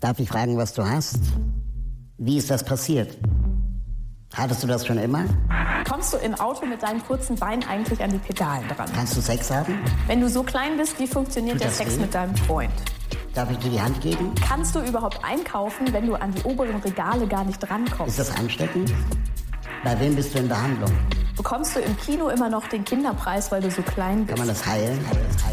Darf ich fragen, was du hast? Wie ist das passiert? Hattest du das schon immer? Kommst du im Auto mit deinen kurzen Beinen eigentlich an die Pedalen dran? Kannst du Sex haben? Wenn du so klein bist, wie funktioniert Tut der Sex weh? mit deinem Freund? Darf ich dir die Hand geben? Kannst du überhaupt einkaufen, wenn du an die oberen Regale gar nicht rankommst? Ist das ansteckend? Bei wem bist du in Behandlung? Bekommst du im Kino immer noch den Kinderpreis, weil du so klein bist? Kann man das heilen? heilen, heilen?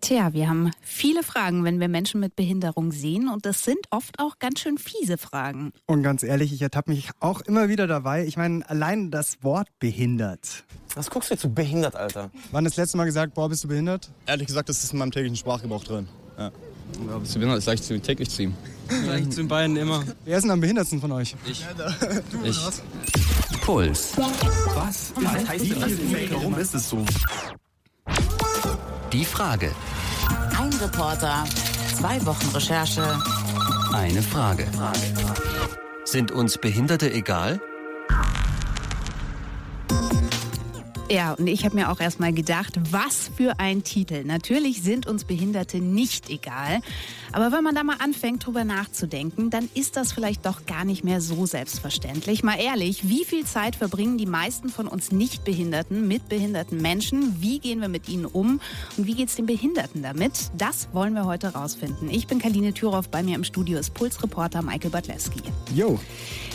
Tja, wir haben viele Fragen, wenn wir Menschen mit Behinderung sehen und das sind oft auch ganz schön fiese Fragen. Und ganz ehrlich, ich ertappe mich auch immer wieder dabei. Ich meine, allein das Wort behindert. Was guckst du jetzt so behindert, Alter? Wann das letzte Mal gesagt, boah, bist du behindert? Ehrlich gesagt, das ist in meinem täglichen Sprachgebrauch drin. Ja. Ja, bist du behindert? ist leicht zu täglich zu ihm. Gleich zu den beiden immer. Wer ist denn am behindertsten von euch? Ich. Ich. Puls. Was? Was heißt denn das? Warum ist es so? Die Frage. Ein Reporter, zwei Wochen Recherche. Eine Frage. Sind uns Behinderte egal? Ja, und ich habe mir auch erst mal gedacht, was für ein Titel. Natürlich sind uns Behinderte nicht egal. Aber wenn man da mal anfängt, drüber nachzudenken, dann ist das vielleicht doch gar nicht mehr so selbstverständlich. Mal ehrlich, wie viel Zeit verbringen die meisten von uns Nichtbehinderten mit behinderten Menschen? Wie gehen wir mit ihnen um? Und wie geht's den Behinderten damit? Das wollen wir heute rausfinden. Ich bin Kaline Thüroff, bei mir im Studio ist Pulsreporter Michael Badlewski. Jo.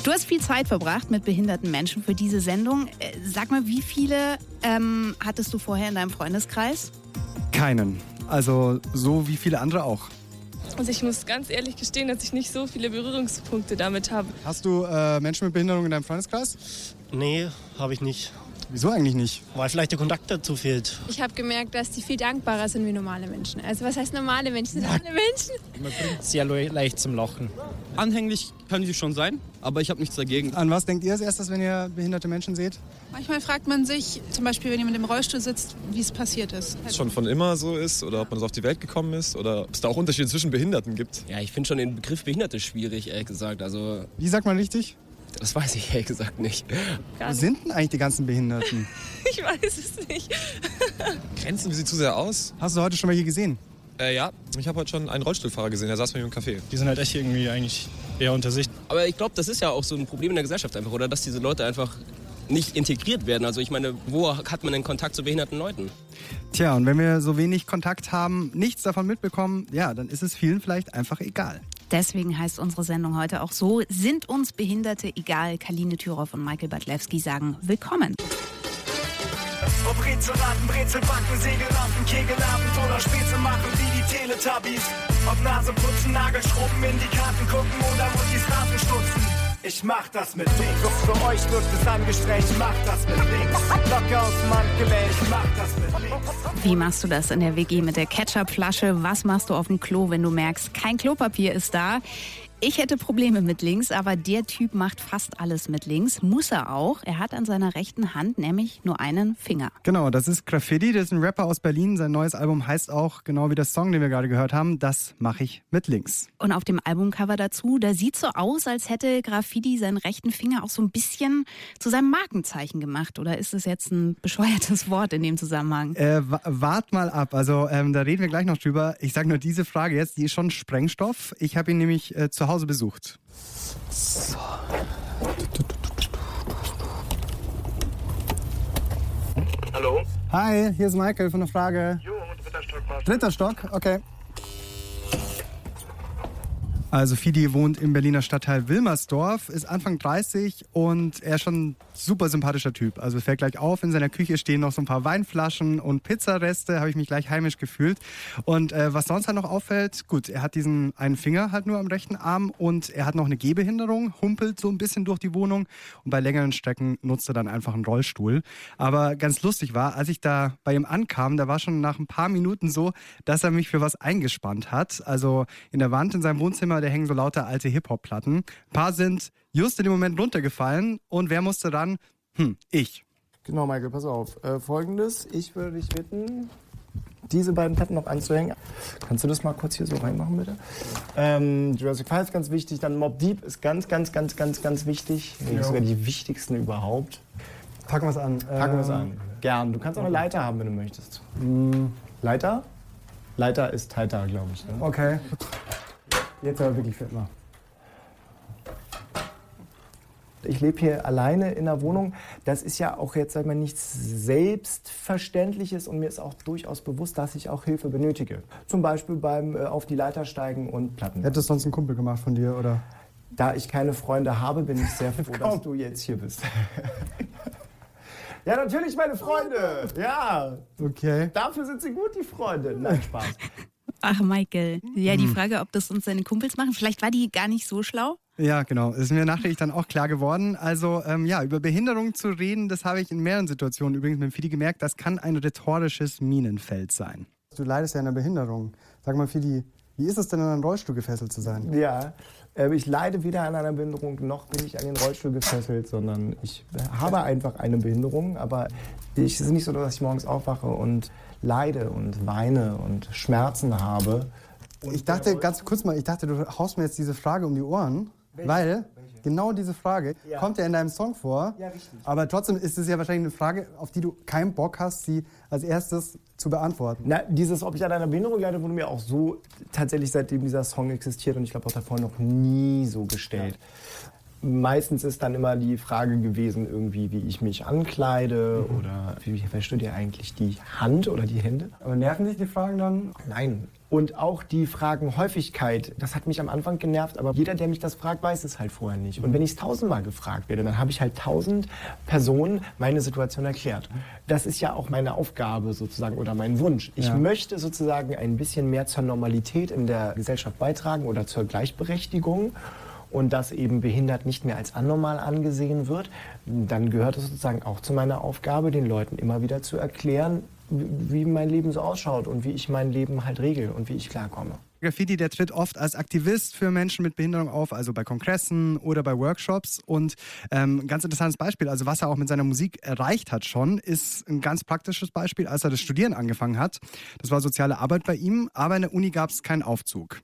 Du hast viel Zeit verbracht mit behinderten Menschen für diese Sendung. Äh, Sag mal, wie viele ähm, hattest du vorher in deinem Freundeskreis? Keinen. Also so wie viele andere auch. Also ich muss ganz ehrlich gestehen, dass ich nicht so viele Berührungspunkte damit habe. Hast du äh, Menschen mit Behinderung in deinem Freundeskreis? Nee, habe ich nicht. Wieso eigentlich nicht? Weil vielleicht der Kontakt dazu fehlt. Ich habe gemerkt, dass die viel dankbarer sind wie normale Menschen. Also was heißt normale Menschen? Sind alle Menschen? Man bringt sehr le- leicht zum Lachen. Anhänglich können sie schon sein, aber ich habe nichts dagegen. An was denkt ihr als erstes, wenn ihr behinderte Menschen seht? Manchmal fragt man sich, zum Beispiel, wenn jemand im Rollstuhl sitzt, wie es passiert ist. Ob es schon von immer so ist oder ob man so auf die Welt gekommen ist oder ob es da auch Unterschiede zwischen Behinderten gibt. Ja, ich finde schon den Begriff Behinderte schwierig, ehrlich gesagt. Also, Wie sagt man richtig? Das weiß ich ehrlich gesagt nicht. Wo sind denn eigentlich die ganzen Behinderten? Ich weiß es nicht. Grenzen wir sie zu sehr aus? Hast du heute schon welche gesehen? Äh, ja, ich habe heute schon einen Rollstuhlfahrer gesehen, der saß bei mir im Café. Die sind halt echt irgendwie eigentlich eher unter sich. Aber ich glaube, das ist ja auch so ein Problem in der Gesellschaft einfach, oder? Dass diese Leute einfach nicht integriert werden. Also ich meine, wo hat man denn Kontakt zu behinderten Leuten? Tja, und wenn wir so wenig Kontakt haben, nichts davon mitbekommen, ja, dann ist es vielen vielleicht einfach egal. Deswegen heißt unsere Sendung heute auch so, sind uns Behinderte egal? Kaline Thüroff und Michael Badlewski sagen willkommen. Ob Rätselraten, Brezelbacken, Segelrampen, Kegelabend oder Späße machen wie die Teletubbies. Ob Nase putzen, Nagelschrubben, in die Karten gucken oder Mutti Strafen stutzen. Ich mach das mit links. Für euch wird es angestrengt, ich mach das mit links. Locker aus dem Handgelenk, ich mach das mit links. Wie machst du das in der WG mit der Ketchupflasche? Was machst du auf dem Klo, wenn du merkst, kein Klopapier ist da? Ich hätte Probleme mit links, aber der Typ macht fast alles mit links. Muss er auch. Er hat an seiner rechten Hand nämlich nur einen Finger. Genau, das ist Graffiti, das ist ein Rapper aus Berlin. Sein neues Album heißt auch, genau wie der Song, den wir gerade gehört haben, Das mache ich mit links. Und auf dem Albumcover dazu, da sieht so aus, als hätte Graffiti seinen rechten Finger auch so ein bisschen zu seinem Markenzeichen gemacht. Oder ist es jetzt ein bescheuertes Wort in dem Zusammenhang? Äh, wa- wart mal ab, also ähm, da reden wir gleich noch drüber. Ich sage nur diese Frage jetzt, die ist schon Sprengstoff. Ich habe ihn nämlich äh, zu Hause besucht. Hallo? Hi, hier ist Michael von der Frage. Jo, dritter Stock Dritter Stock, okay. Also Fidi wohnt im Berliner Stadtteil Wilmersdorf, ist Anfang 30 und er ist schon ein super sympathischer Typ. Also fällt gleich auf, in seiner Küche stehen noch so ein paar Weinflaschen und Pizzareste, habe ich mich gleich heimisch gefühlt. Und äh, was sonst halt noch auffällt, gut, er hat diesen einen Finger halt nur am rechten Arm und er hat noch eine Gehbehinderung, humpelt so ein bisschen durch die Wohnung und bei längeren Strecken nutzt er dann einfach einen Rollstuhl. Aber ganz lustig war, als ich da bei ihm ankam, da war schon nach ein paar Minuten so, dass er mich für was eingespannt hat. Also in der Wand in seinem Wohnzimmer, da hängen so lauter alte Hip-Hop-Platten. Ein paar sind just in dem Moment runtergefallen und wer musste ran? Hm, ich. Genau, Michael, pass auf. Äh, Folgendes, ich würde dich bitten, diese beiden Platten noch anzuhängen. Kannst du das mal kurz hier so reinmachen, bitte? Ähm, Jurassic 5 ist ganz wichtig, dann Mob Deep ist ganz, ganz, ganz, ganz, ganz wichtig. Ja. Sogar die wichtigsten überhaupt. Packen wir es an. Packen wir es Ähm, an. Gern. Du kannst auch eine Leiter haben, wenn du möchtest. Hm, Leiter? Leiter ist tighter, glaube ich. Ne? Okay. Jetzt aber wirklich fit mal. Ich lebe hier alleine in der Wohnung. Das ist ja auch jetzt, sag mal, nichts Selbstverständliches und mir ist auch durchaus bewusst, dass ich auch Hilfe benötige. Zum Beispiel beim äh, auf die Leiter steigen und Platten. Hättest sonst ein Kumpel gemacht von dir, oder? Da ich keine Freunde habe, bin ich sehr froh, dass du jetzt hier bist. ja, natürlich meine Freunde. Ja. Okay. Dafür sind sie gut, die Freunde. Nein, Spaß. Ach, Michael. Ja, die Mhm. Frage, ob das uns seine Kumpels machen, vielleicht war die gar nicht so schlau. Ja, genau. Ist mir nachträglich dann auch klar geworden. Also, ähm, ja, über Behinderung zu reden, das habe ich in mehreren Situationen übrigens mit Fidi gemerkt, das kann ein rhetorisches Minenfeld sein. Du leidest ja an einer Behinderung. Sag mal, Fidi, wie ist es denn, an einen Rollstuhl gefesselt zu sein? Ja, äh, ich leide weder an einer Behinderung, noch bin ich an den Rollstuhl gefesselt, sondern ich habe einfach eine Behinderung. Aber ich, es ist nicht so, dass ich morgens aufwache und leide und weine und Schmerzen habe. Ich dachte, ganz kurz mal, ich dachte, du haust mir jetzt diese Frage um die Ohren, weil genau diese Frage Ja. kommt ja in deinem Song vor. Ja, richtig. Aber trotzdem ist es ja wahrscheinlich eine Frage, auf die du keinen Bock hast, sie als erstes zu beantworten. Na, dieses, ob ich an einer Behinderung leide, wurde mir auch so tatsächlich seitdem dieser Song existiert und ich glaube auch davor noch nie so gestellt. Meistens ist dann immer die Frage gewesen, irgendwie, wie ich mich ankleide oder wie du dir eigentlich die Hand oder die Hände? Aber nerven dich die Fragen dann? Nein. Und auch die Fragenhäufigkeit, das hat mich am Anfang genervt, aber jeder, der mich das fragt, weiß es halt vorher nicht. Und wenn ich es tausendmal gefragt werde, dann habe ich halt tausend Personen meine Situation erklärt. Das ist ja auch meine Aufgabe sozusagen oder mein Wunsch. Ich Ja. möchte sozusagen ein bisschen mehr zur Normalität in der Gesellschaft beitragen oder zur Gleichberechtigung und dass eben behindert nicht mehr als anormal angesehen wird, dann gehört es sozusagen auch zu meiner Aufgabe, den Leuten immer wieder zu erklären, wie mein Leben so ausschaut und wie ich mein Leben halt regel und wie ich klarkomme. Graffiti, der tritt oft als Aktivist für Menschen mit Behinderung auf, also bei Kongressen oder bei Workshops. Und ähm, ein ganz interessantes Beispiel, also was er auch mit seiner Musik erreicht hat schon, ist ein ganz praktisches Beispiel, als er das Studieren angefangen hat. Das war soziale Arbeit bei ihm, aber in der Uni gab es keinen Aufzug.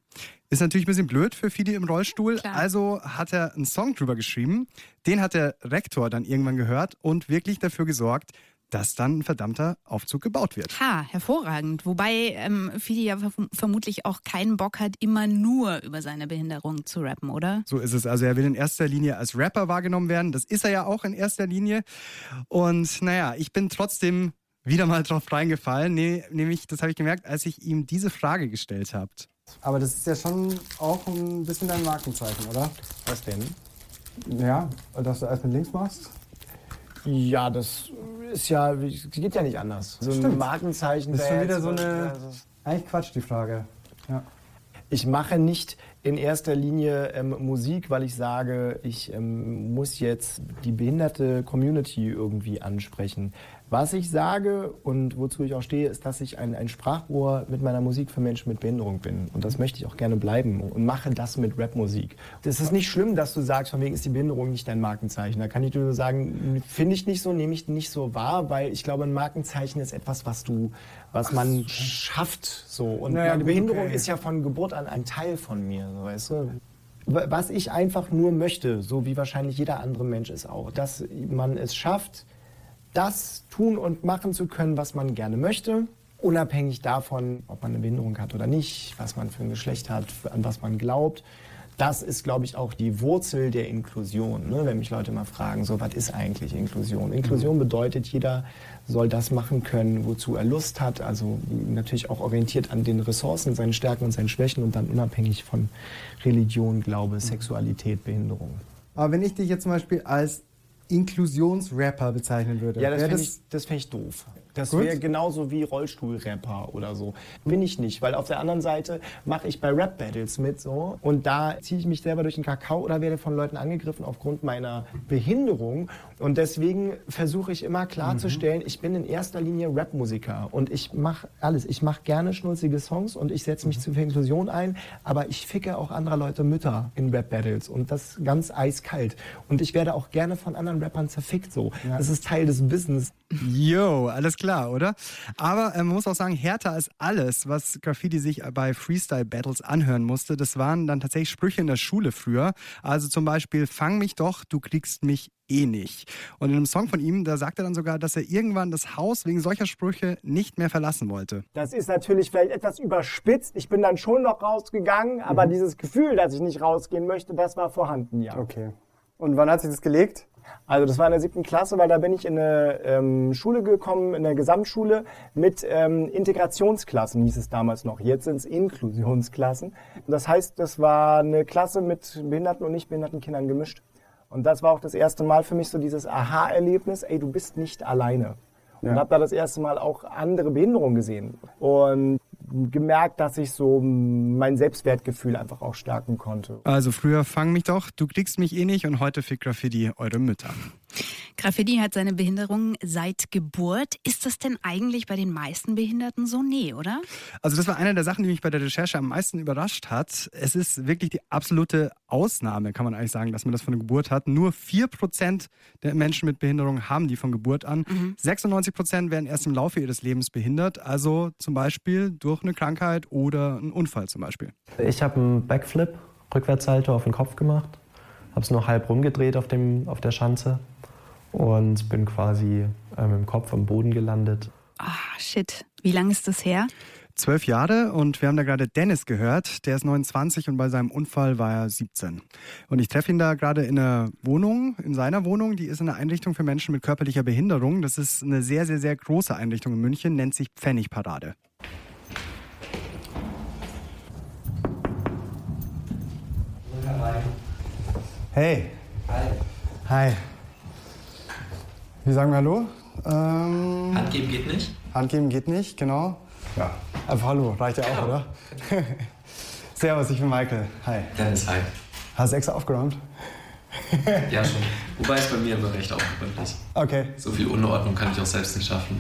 Ist natürlich ein bisschen blöd für Fidi im Rollstuhl. Also hat er einen Song drüber geschrieben. Den hat der Rektor dann irgendwann gehört und wirklich dafür gesorgt, dass dann ein verdammter Aufzug gebaut wird. Ha, hervorragend. Wobei ähm, Fidi ja verm- vermutlich auch keinen Bock hat, immer nur über seine Behinderung zu rappen, oder? So ist es. Also er will in erster Linie als Rapper wahrgenommen werden. Das ist er ja auch in erster Linie. Und naja, ich bin trotzdem wieder mal drauf reingefallen. Nee, nämlich, das habe ich gemerkt, als ich ihm diese Frage gestellt habe. Aber das ist ja schon auch ein bisschen dein Markenzeichen, oder? Was denn? Ja, dass du erst mit links machst. Ja, das ist ja, es geht ja nicht anders. So ein Stimmt. Markenzeichen. Das ist schon wieder so eine. also- Eigentlich Quatsch, die Frage. Ja. Ich mache nicht in erster Linie ähm, Musik, weil ich sage, ich ähm, muss jetzt die behinderte Community irgendwie ansprechen. Was ich sage und wozu ich auch stehe, ist, dass ich ein, ein Sprachrohr mit meiner Musik für Menschen mit Behinderung bin. Und das möchte ich auch gerne bleiben und mache das mit Rapmusik. Es ist nicht schlimm, dass du sagst, von wegen ist die Behinderung nicht dein Markenzeichen. Da kann ich dir nur sagen, finde ich nicht so, nehme ich nicht so wahr, weil ich glaube, ein Markenzeichen ist etwas, was du, was man schafft. So. Und Naja, meine Behinderung okay. ist ja von Geburt an ein Teil von mir, weißt du? Was ich einfach nur möchte, so wie wahrscheinlich jeder andere Mensch ist auch, dass man es schafft, das tun und machen zu können, was man gerne möchte, unabhängig davon, ob man eine Behinderung hat oder nicht, was man für ein Geschlecht hat, an was man glaubt. Das ist, glaube ich, auch die Wurzel der Inklusion. Ne? Wenn mich Leute mal fragen, so, was ist eigentlich Inklusion? Inklusion bedeutet, jeder soll das machen können, wozu er Lust hat. Also natürlich auch orientiert an den Ressourcen, seinen Stärken und seinen Schwächen und dann unabhängig von Religion, Glaube, Sexualität, Behinderung. Aber wenn ich dich jetzt zum Beispiel als Inklusionsrapper bezeichnen würde, Ja, das fände ich, das fänd ich doof. Das wäre genauso wie Rollstuhlrapper oder so. Bin ich nicht, weil auf der anderen Seite mache ich bei Rap-Battles mit so und da ziehe ich mich selber durch den Kakao oder werde von Leuten angegriffen aufgrund meiner Behinderung und deswegen versuche ich immer klarzustellen, ich bin in erster Linie Rapmusiker und ich mache alles. Ich mache gerne schnulzige Songs und ich setze mich für Inklusion ein, aber ich ficke auch anderer Leute Mütter in Rap-Battles und das ganz eiskalt. Und ich werde auch gerne von anderen Rappern zerfickt so. Das ist Teil des Business. Yo, alles klar. Klar, oder? Aber äh, man muss auch sagen, härter als alles, was Graffiti sich bei Freestyle-Battles anhören musste, das waren dann tatsächlich Sprüche in der Schule früher. Also zum Beispiel, fang mich doch, du kriegst mich eh nicht. Und in einem Song von ihm, da sagt er dann sogar, dass er irgendwann das Haus wegen solcher Sprüche nicht mehr verlassen wollte. Das ist natürlich vielleicht etwas überspitzt. Ich bin dann schon noch rausgegangen, aber Mhm. dieses Gefühl, dass ich nicht rausgehen möchte, das war vorhanden, ja. Okay. Und wann hat sich das gelegt? Also das war in der siebten Klasse, weil da bin ich in eine ähm, Schule gekommen, in der Gesamtschule mit ähm, Integrationsklassen, hieß es damals noch. Jetzt sind es Inklusionsklassen. Das heißt, das war eine Klasse mit behinderten und nicht behinderten Kindern gemischt. Und das war auch das erste Mal für mich so dieses Aha-Erlebnis, ey, du bist nicht alleine. Und Ja. habe da das erste Mal auch andere Behinderungen gesehen. Und gemerkt, dass ich so mein Selbstwertgefühl einfach auch stärken konnte. Also früher fang mich doch, du kriegst mich eh nicht und heute fickt Graffiti eure Mütter. Graffiti hat seine Behinderung seit Geburt. Ist das denn eigentlich bei den meisten Behinderten so? Nee, oder? Also das war eine der Sachen, die mich bei der Recherche am meisten überrascht hat. Es ist wirklich die absolute Ausnahme, kann man eigentlich sagen, dass man das von der Geburt hat. Nur 4% der Menschen mit Behinderung haben die von Geburt an. 96% werden erst im Laufe ihres Lebens behindert, also zum Beispiel durch eine Krankheit oder einen Unfall zum Beispiel. Ich habe einen Backflip, Rückwärtssalto auf den Kopf gemacht, habe es nur halb rumgedreht auf, dem, auf der Schanze und bin quasi äh, mit dem Kopf am Boden gelandet. Ah, shit. Wie lange ist das her? Zwölf Jahre und wir haben da gerade Dennis gehört. Der ist 29 und bei seinem Unfall war er 17. Und ich treffe ihn da gerade in einer Wohnung, in seiner Wohnung. Die ist eine Einrichtung für Menschen mit körperlicher Behinderung. Das ist eine sehr, sehr, sehr große Einrichtung in München, nennt sich Pfennigparade. Hey. Hi. Hi. Wie sagen wir Hallo? Ähm, Handgeben geht nicht? Handgeben geht nicht, genau. Ja, einfach Hallo, reicht ja auch, oder? Servus, ich bin Michael. Hi. Dennis, hi. Hast du extra aufgeräumt? Ja, schon. Wobei es bei mir immer recht aufgeräumt ist. Okay. So viel Unordnung kann ich auch selbst nicht schaffen.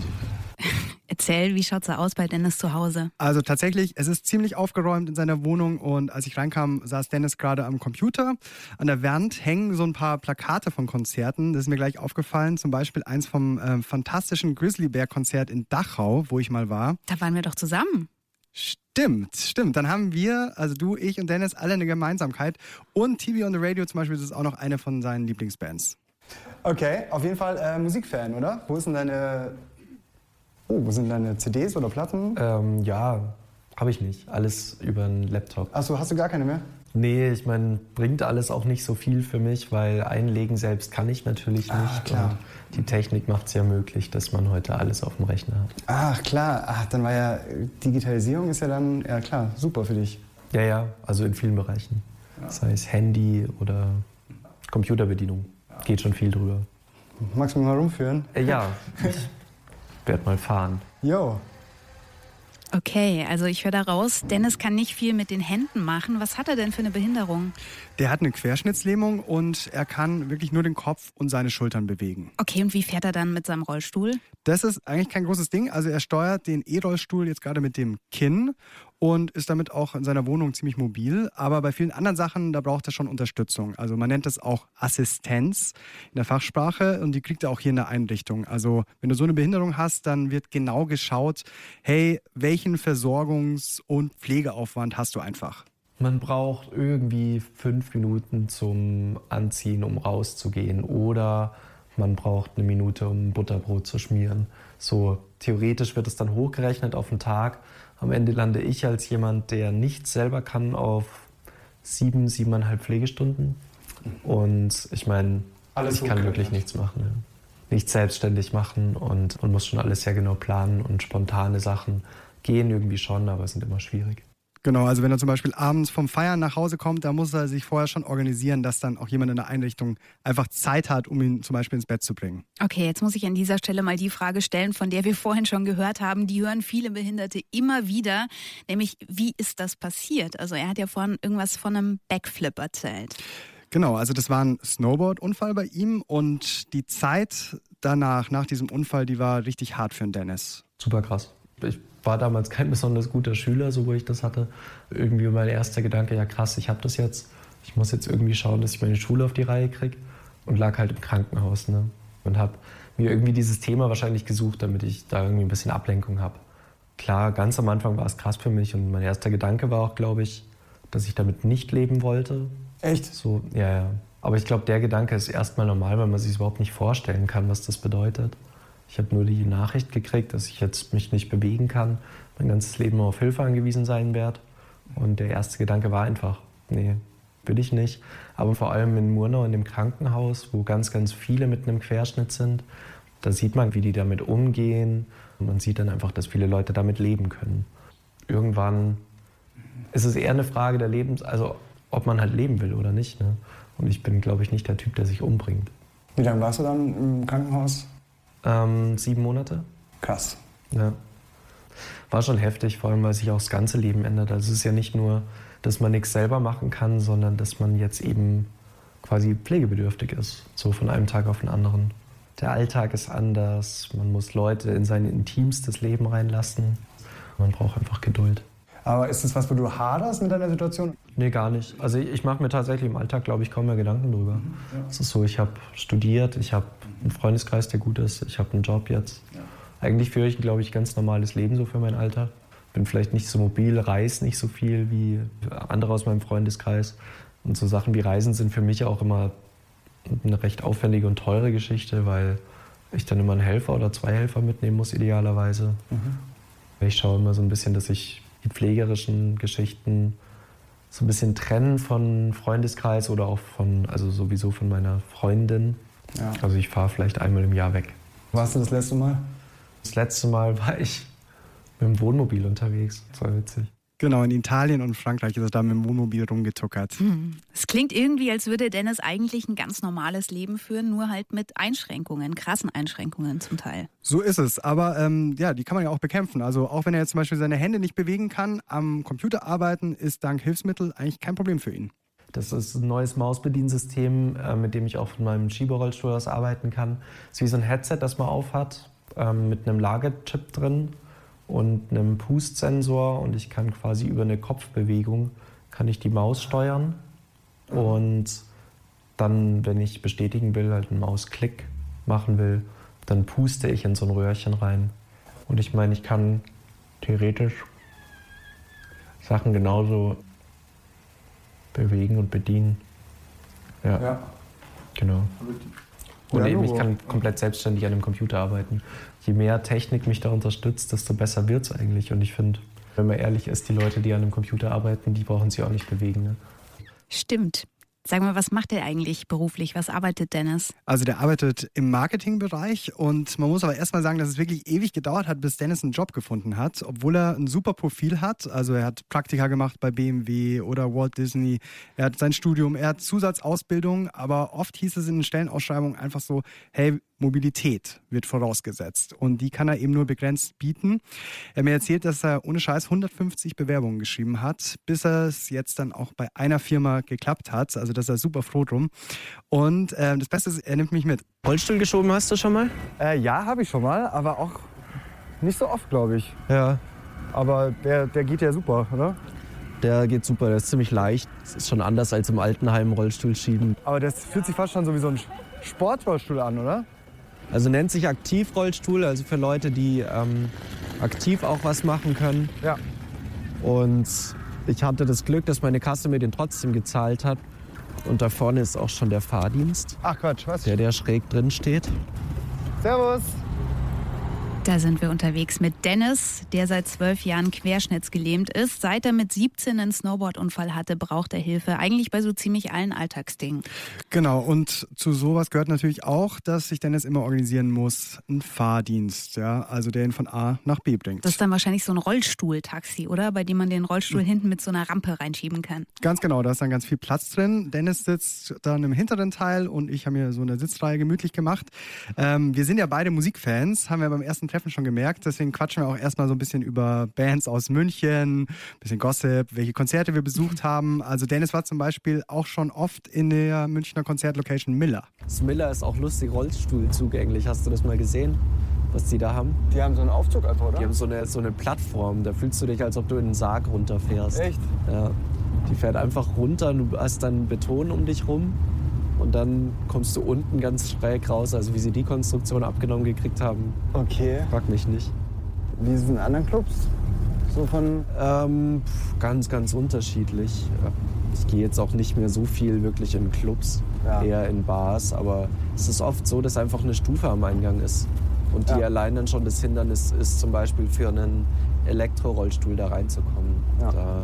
Erzähl, wie schaut's da aus bei Dennis zu Hause? Also tatsächlich, es ist ziemlich aufgeräumt in seiner Wohnung und als ich reinkam, saß Dennis gerade am Computer. An der Wand hängen so ein paar Plakate von Konzerten. Das ist mir gleich aufgefallen. Zum Beispiel eins vom äh, fantastischen Grizzly Bear Konzert in Dachau, wo ich mal war. Da waren wir doch zusammen. Stimmt, stimmt. Dann haben wir, also du, ich und Dennis, alle eine Gemeinsamkeit. Und TV on the Radio zum Beispiel, das ist auch noch eine von seinen Lieblingsbands. Okay, auf jeden Fall äh, Musikfan, oder? Wo ist denn deine. Oh, wo sind deine CDs oder Platten? Ähm, ja, habe ich nicht. Alles über einen Laptop. Achso, hast du gar keine mehr? Nee, ich meine, bringt alles auch nicht so viel für mich, weil einlegen selbst kann ich natürlich Ah, nicht. klar. Und die Technik macht es ja möglich, dass man heute alles auf dem Rechner hat. Ach, klar. Ach, dann war ja. Digitalisierung ist ja dann. Ja, klar, super für dich. Ja, ja, also in vielen Bereichen. Sei es Handy oder Computerbedienung. Geht schon viel drüber. Magst du mich mal rumführen? Äh, ja, ich werde mal fahren. Jo. Okay, also ich höre da raus, Dennis kann nicht viel mit den Händen machen. Was hat er denn für eine Behinderung? Der hat eine Querschnittslähmung und er kann wirklich nur den Kopf und seine Schultern bewegen. Okay, und wie fährt er dann mit seinem Rollstuhl? Das ist eigentlich kein großes Ding. Also er steuert den E-Rollstuhl jetzt gerade mit dem Kinn und ist damit auch in seiner Wohnung ziemlich mobil. Aber bei vielen anderen Sachen, da braucht er schon Unterstützung. Also man nennt das auch Assistenz in der Fachsprache und die kriegt er auch hier in der Einrichtung. Also wenn du so eine Behinderung hast, dann wird genau geschaut, hey, welchen Versorgungs- und Pflegeaufwand hast du einfach? Man braucht irgendwie fünf Minuten zum Anziehen, um rauszugehen. Oder man braucht eine Minute, um Butterbrot zu schmieren. So theoretisch wird es dann hochgerechnet auf den Tag. Am Ende lande ich als jemand, der nichts selber kann, auf sieben, siebeneinhalb Pflegestunden. Und ich meine, Alles ich kann wirklich nichts machen. Ja. Nichts selbstständig machen und, und muss schon alles sehr genau planen und spontane Sachen gehen irgendwie schon, aber sind immer schwierig. Genau, also wenn er zum Beispiel abends vom Feiern nach Hause kommt, da muss er sich vorher schon organisieren, dass dann auch jemand in der Einrichtung einfach Zeit hat, um ihn zum Beispiel ins Bett zu bringen. Okay, jetzt muss ich an dieser Stelle mal die Frage stellen, von der wir vorhin schon gehört haben. Die hören viele Behinderte immer wieder, nämlich wie ist das passiert? Also er hat ja vorhin irgendwas von einem Backflip erzählt. Genau, also das war ein Snowboard-Unfall bei ihm und die Zeit danach, nach diesem Unfall, die war richtig hart für den Dennis. Super krass. Ich war damals kein besonders guter Schüler, so wo ich das hatte. Irgendwie mein erster Gedanke, ja krass, ich habe das jetzt. Ich muss jetzt irgendwie schauen, dass ich meine Schule auf die Reihe kriege. Und lag halt im Krankenhaus. Ne? und habe mir irgendwie dieses Thema wahrscheinlich gesucht, damit ich da irgendwie ein bisschen Ablenkung habe. Klar, ganz am Anfang war es krass für mich und mein erster Gedanke war auch, glaube ich, dass ich damit nicht leben wollte. Echt? So, ja, ja. Aber ich glaube, der Gedanke ist erstmal normal, weil man sich überhaupt nicht vorstellen kann, was das bedeutet. Ich habe nur die Nachricht gekriegt, dass ich jetzt mich nicht bewegen kann, mein ganzes Leben auf Hilfe angewiesen sein werde. Und der erste Gedanke war einfach, nee, will ich nicht. Aber vor allem in Murnau in dem Krankenhaus, wo ganz, ganz viele mit einem Querschnitt sind, da sieht man, wie die damit umgehen. Und man sieht dann einfach, dass viele Leute damit leben können. Irgendwann ist es eher eine Frage der Lebens, also ob man halt leben will oder nicht. Ne? Und ich bin, glaube ich, nicht der Typ, der sich umbringt. Wie lange warst du dann im Krankenhaus? Ähm, sieben Monate. Krass. Ja. War schon heftig, vor allem weil sich auch das ganze Leben ändert. Also es ist ja nicht nur, dass man nichts selber machen kann, sondern dass man jetzt eben quasi pflegebedürftig ist, so von einem Tag auf den anderen. Der Alltag ist anders, man muss Leute in sein intimstes Leben reinlassen. Man braucht einfach Geduld. Aber ist das was, wo du haderst mit deiner Situation? Nee, gar nicht. Also ich, mache mir tatsächlich im Alltag, glaube ich, kaum mehr Gedanken drüber. Es ist so, ich habe studiert, ich habe einen Freundeskreis, der gut ist, ich habe einen Job jetzt. Eigentlich führe ich, glaube ich, ein ganz normales Leben so für mein Alter. Bin vielleicht nicht so mobil, reise nicht so viel wie andere aus meinem Freundeskreis. Und so Sachen wie Reisen sind für mich auch immer eine recht aufwendige und teure Geschichte, weil ich dann immer einen Helfer oder zwei Helfer mitnehmen muss, idealerweise. Ich schaue immer so ein bisschen, dass ich die pflegerischen Geschichten so ein bisschen trennen von Freundeskreis oder auch von, also sowieso von meiner Freundin. Ja. Also ich fahre vielleicht einmal im Jahr weg. Warst du das letzte Mal? Das letzte Mal war ich mit dem Wohnmobil unterwegs. Das war witzig. Genau, in Italien und Frankreich ist er da mit dem Wohnmobil rumgetuckert. Hm. Es klingt irgendwie, als würde Dennis eigentlich ein ganz normales Leben führen, nur halt mit Einschränkungen, krassen Einschränkungen zum Teil. So ist es, aber ähm, ja, die kann man ja auch bekämpfen. Also auch wenn er jetzt zum Beispiel seine Hände nicht bewegen kann, am Computer arbeiten ist dank Hilfsmittel eigentlich kein Problem für ihn. Das ist ein neues Mausbediensystem, äh, mit dem ich auch von meinem Schieberrollstuhl aus arbeiten kann. Es ist wie so ein Headset, das man aufhat, ähm, mit einem Lagechip drin und einem Pustsensor und ich kann quasi über eine Kopfbewegung kann ich die Maus steuern und dann, wenn ich bestätigen will, halt einen Mausklick machen will, dann puste ich in so ein Röhrchen rein. Und ich meine, ich kann theoretisch Sachen genauso bewegen und bedienen. Ja. Ja. Genau. Und Ja, eben, ich kann komplett selbstständig an dem Computer arbeiten. Je mehr Technik mich da unterstützt, desto besser wird es eigentlich. Und ich finde, wenn man ehrlich ist, die Leute, die an einem Computer arbeiten, die brauchen sich auch nicht bewegen. Ne? Stimmt. Sag mal, was macht er eigentlich beruflich? Was arbeitet Dennis? Also der arbeitet im Marketingbereich und man muss aber erstmal sagen, dass es wirklich ewig gedauert hat, bis Dennis einen Job gefunden hat, obwohl er ein super Profil hat. Also er hat Praktika gemacht bei BMW oder Walt Disney, er hat sein Studium, er hat Zusatzausbildung, aber oft hieß es in den Stellenausschreibungen einfach so, hey, Mobilität wird vorausgesetzt und die kann er eben nur begrenzt bieten. Er hat mir erzählt, dass er ohne Scheiß 150 Bewerbungen geschrieben hat, bis er es jetzt dann auch bei einer Firma geklappt hat. Also da ist er super froh drum. Und äh, das Beste ist, er nimmt mich mit. Rollstuhl geschoben hast du schon mal? Äh, ja, habe ich schon mal, aber auch nicht so oft, glaube ich. Ja. Aber der, der geht ja super, oder? Der geht super, der ist ziemlich leicht. Das ist schon anders als im Altenheim Rollstuhl schieben. Aber das fühlt sich fast schon so wie so ein Sportrollstuhl an, oder? Also nennt sich Aktivrollstuhl, also für Leute, die ähm, aktiv auch was machen können. Ja. Und ich hatte das Glück, dass meine Kasse mir den trotzdem gezahlt hat. Und da vorne ist auch schon der Fahrdienst. Ach Quatsch, was? Der, der schräg drin steht. Servus. Da sind wir unterwegs mit Dennis, der seit zwölf Jahren querschnittsgelähmt ist. Seit er mit 17 einen Snowboardunfall hatte, braucht er Hilfe. Eigentlich bei so ziemlich allen Alltagsdingen. Genau, und zu sowas gehört natürlich auch, dass sich Dennis immer organisieren muss, ein Fahrdienst, ja, also der ihn von A nach B bringt. Das ist dann wahrscheinlich so ein Rollstuhltaxi, oder? Bei dem man den Rollstuhl hinten mit so einer Rampe reinschieben kann. Ganz genau, da ist dann ganz viel Platz drin. Dennis sitzt dann im hinteren Teil und ich habe mir so eine Sitzreihe gemütlich gemacht. Ähm, wir sind ja beide Musikfans, haben wir beim ersten Treffen schon gemerkt. Deswegen quatschen wir auch erstmal so ein bisschen über Bands aus München, bisschen Gossip, welche Konzerte wir besucht haben. Also Dennis war zum Beispiel auch schon oft in der Münchner Konzertlocation Miller. Das Miller ist auch lustig Rollstuhl zugänglich. Hast du das mal gesehen, was die da haben? Die haben so einen Aufzug einfach, oder? Die haben so eine, so eine Plattform. Da fühlst du dich, als ob du in einen Sarg runterfährst. Echt? Ja. Die fährt einfach runter. Du hast dann Beton um dich rum. Und dann kommst du unten ganz schräg raus. Also wie sie die Konstruktion abgenommen gekriegt haben, Okay. frag mich nicht. Wie ist es in anderen Clubs? So von. Ähm, ganz, ganz unterschiedlich. Ich gehe jetzt auch nicht mehr so viel wirklich in Clubs, Ja. eher in Bars, aber es ist oft so, dass einfach eine Stufe am Eingang ist. Und die Ja. allein dann schon das Hindernis ist, zum Beispiel für einen Elektrorollstuhl da reinzukommen. Da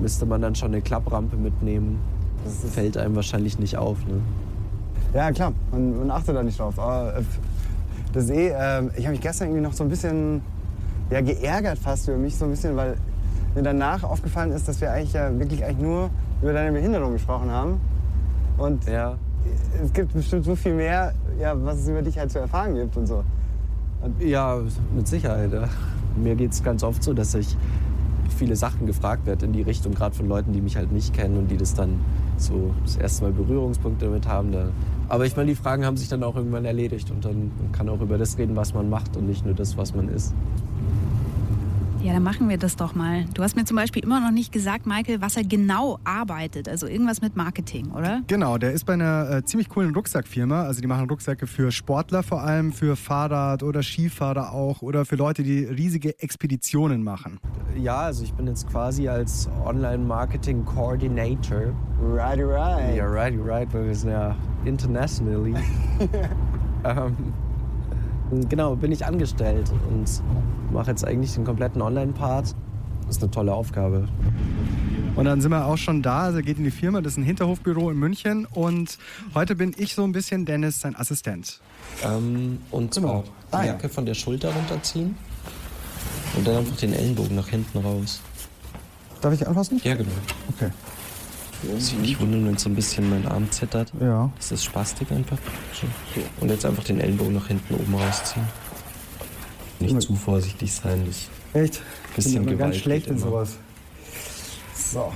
müsste man dann schon eine Klapprampe mitnehmen. Das fällt einem wahrscheinlich nicht auf. Ne? Ja, klar, man, man achtet da nicht drauf. Aber äh, das ist eh, äh, ich habe mich gestern irgendwie noch so ein bisschen ja, geärgert fast über mich, so ein bisschen, weil mir danach aufgefallen ist, dass wir eigentlich ja wirklich eigentlich nur über deine Behinderung gesprochen haben. Und es gibt bestimmt so viel mehr, ja, was es über dich halt zu erfahren gibt und so. Ja, mit Sicherheit. Ja. Mir geht es ganz oft so, dass ich viele Sachen gefragt werde in die Richtung, gerade von Leuten, die mich halt nicht kennen und die das dann so das erste Mal Berührungspunkte damit haben. Da. Aber ich meine, die Fragen haben sich dann auch irgendwann erledigt und dann man kann auch über das reden, was man macht und nicht nur das, was man ist. Ja, dann machen wir das doch mal. Du hast mir zum Beispiel immer noch nicht gesagt, Michael, was er genau arbeitet. Also irgendwas mit Marketing, oder? Genau, der ist bei einer äh, ziemlich coolen Rucksackfirma. Also die machen Rucksäcke für Sportler vor allem, für Fahrrad- oder Skifahrer auch oder für Leute, die riesige Expeditionen machen. Ja, also ich bin jetzt quasi als Online-Marketing-Coordinator. Righty right. Ja, righty right, weil wir sind ja internationally. ähm, genau, bin ich angestellt und mache jetzt eigentlich den kompletten Online-Part. Ist eine tolle Aufgabe. Und dann sind wir auch schon da, also er geht in die Firma, das ist ein Hinterhofbüro in München und heute bin ich so ein bisschen Dennis, sein Assistent. Ähm, und zwar die Ah, ja. Jacke von der Schulter runterziehen und dann einfach den Ellenbogen nach hinten raus. Darf ich anfassen? Ja, genau. Okay. Sich nicht wundern, wenn so ein bisschen mein Arm zittert. Ja. Das ist Spastik einfach. Und jetzt einfach den Ellenbogen nach hinten oben rausziehen. Nicht zu vorsichtig sein, das Echt? bisschen bin aber Gewalt ganz schlecht in sowas. So.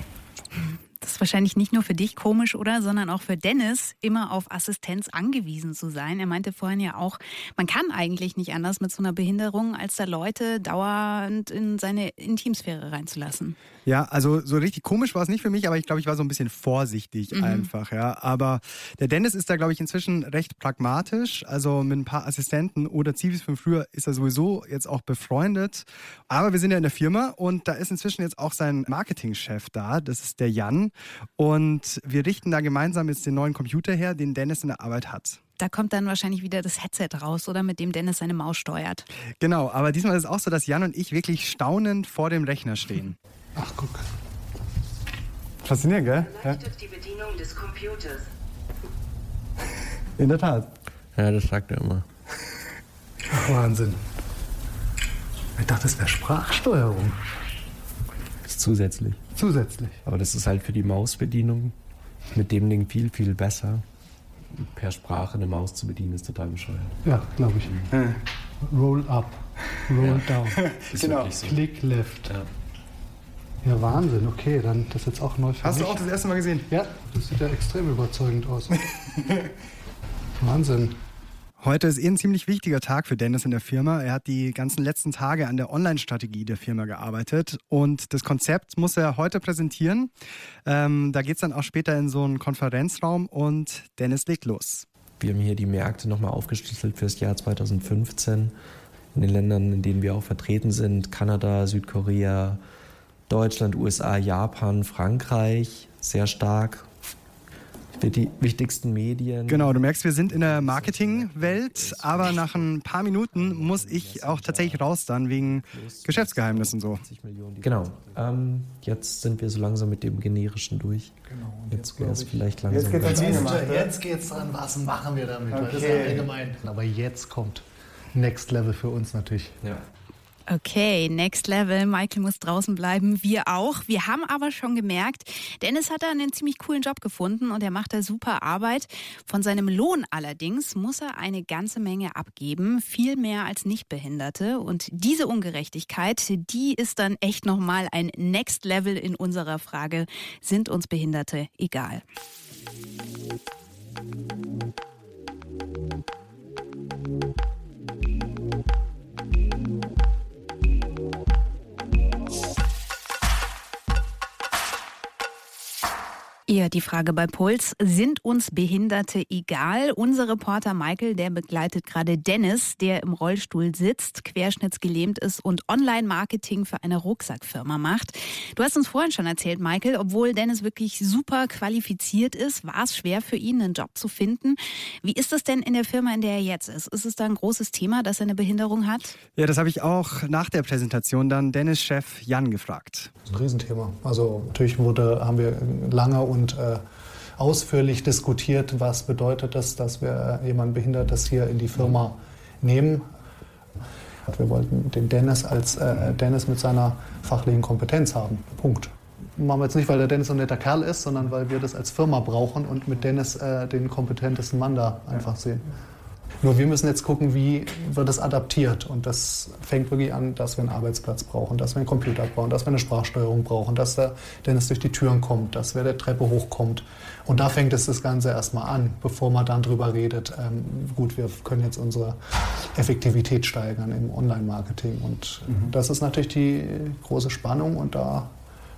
Das ist wahrscheinlich nicht nur für dich komisch, oder? Sondern auch für Dennis, immer auf Assistenz angewiesen zu sein. Er meinte vorhin ja auch, man kann eigentlich nicht anders mit so einer Behinderung, als da Leute dauernd in seine Intimsphäre reinzulassen. Ja, also so richtig komisch war es nicht für mich, aber ich glaube, ich war so ein bisschen vorsichtig Mhm. einfach, ja. Aber der Dennis ist da, glaube ich, inzwischen recht pragmatisch. Also mit ein paar Assistenten oder Zivis von früher ist er sowieso jetzt auch befreundet. Aber wir sind ja in der Firma und da ist inzwischen jetzt auch sein Marketingchef da. Das ist der Jan. Und wir richten da gemeinsam jetzt den neuen Computer her, den Dennis in der Arbeit hat. Da kommt dann wahrscheinlich wieder das Headset raus, oder mit dem Dennis seine Maus steuert. Genau, aber diesmal ist es auch so, dass Jan und ich wirklich staunend vor dem Rechner stehen. Ach, guck. Faszinierend, gell? Ja. die Bedienung des Computers. In der Tat. Ja, das sagt er immer. Wahnsinn. Ich dachte, das wäre Sprachsteuerung. Das ist zusätzlich. Zusätzlich. Aber das ist halt für die Mausbedienung mit dem Ding viel, viel besser. Per Sprache eine Maus zu bedienen ist total bescheuert. Ja, glaube ich. Roll up, roll down. Ist Genau. so. Click left. Ja. Wahnsinn. Okay, dann das jetzt auch neu für Hast du mich. auch das erste Mal gesehen? Ja, das sieht ja extrem überzeugend aus. Wahnsinn. Heute ist eh ein ziemlich wichtiger Tag für Dennis in der Firma. Er hat die ganzen letzten Tage an der Online-Strategie der Firma gearbeitet und das Konzept muss er heute präsentieren. Ähm, da geht es dann auch später in so einen Konferenzraum und Dennis legt los. Wir haben hier die Märkte nochmal aufgeschlüsselt fürs Jahr 2015 in den Ländern, in denen wir auch vertreten sind. Kanada, Südkorea, Deutschland, USA, Japan, Frankreich, sehr stark. Die wichtigsten Medien. Genau, du merkst, wir sind in der Marketingwelt, aber nach ein paar Minuten muss ich auch tatsächlich raus dann wegen Geschäftsgeheimnissen so. Genau. Ähm, jetzt sind wir so langsam mit dem Generischen durch. Jetzt wäre es vielleicht langsam. Jetzt geht's, jetzt geht's dran, was machen wir damit? Weil Das ist Okay. allgemein. Aber jetzt kommt Next Level für uns natürlich. Ja. Okay, next level. Michael muss draußen bleiben. Wir auch. Wir haben aber schon gemerkt, Dennis hat da einen ziemlich coolen Job gefunden und er macht da super Arbeit. Von seinem Lohn allerdings muss er eine ganze Menge abgeben. Viel mehr als Nichtbehinderte. Und diese Ungerechtigkeit, die ist dann echt nochmal ein next level in unserer Frage. Sind uns Behinderte egal? Ihr die Frage bei Puls, sind uns Behinderte egal? Unser Reporter Michael, der begleitet gerade Dennis, der im Rollstuhl sitzt, querschnittsgelähmt ist und Online-Marketing für eine Rucksackfirma macht. Du hast uns vorhin schon erzählt, Michael, obwohl Dennis wirklich super qualifiziert ist, war es schwer für ihn, einen Job zu finden. Wie ist das denn in der Firma, in der er jetzt ist? Ist es da ein großes Thema, dass er eine Behinderung hat? Ja, das habe ich auch nach der Präsentation dann Dennis-Chef Jan gefragt. Das ist ein Riesenthema. Also natürlich wurde, haben wir lange und äh, ausführlich diskutiert, was bedeutet das, dass wir jemanden Behindertes hier in die Firma nehmen. Wir wollten den Dennis als äh, Dennis mit seiner fachlichen Kompetenz haben. Punkt. Machen wir jetzt nicht, weil der Dennis ein netter Kerl ist, sondern weil wir das als Firma brauchen und mit Dennis äh, den kompetentesten Mann da einfach sehen. Nur wir müssen jetzt gucken, wie wird das adaptiert. Und das fängt wirklich an, dass wir einen Arbeitsplatz brauchen, dass wir einen Computer brauchen, dass wir eine Sprachsteuerung brauchen, dass der Dennis durch die Türen kommt, dass wer der Treppe hochkommt. Und da fängt es das Ganze erstmal an, bevor man dann drüber redet, ähm, gut, wir können jetzt unsere Effektivität steigern im Online-Marketing. Und mhm. das ist natürlich die große Spannung und da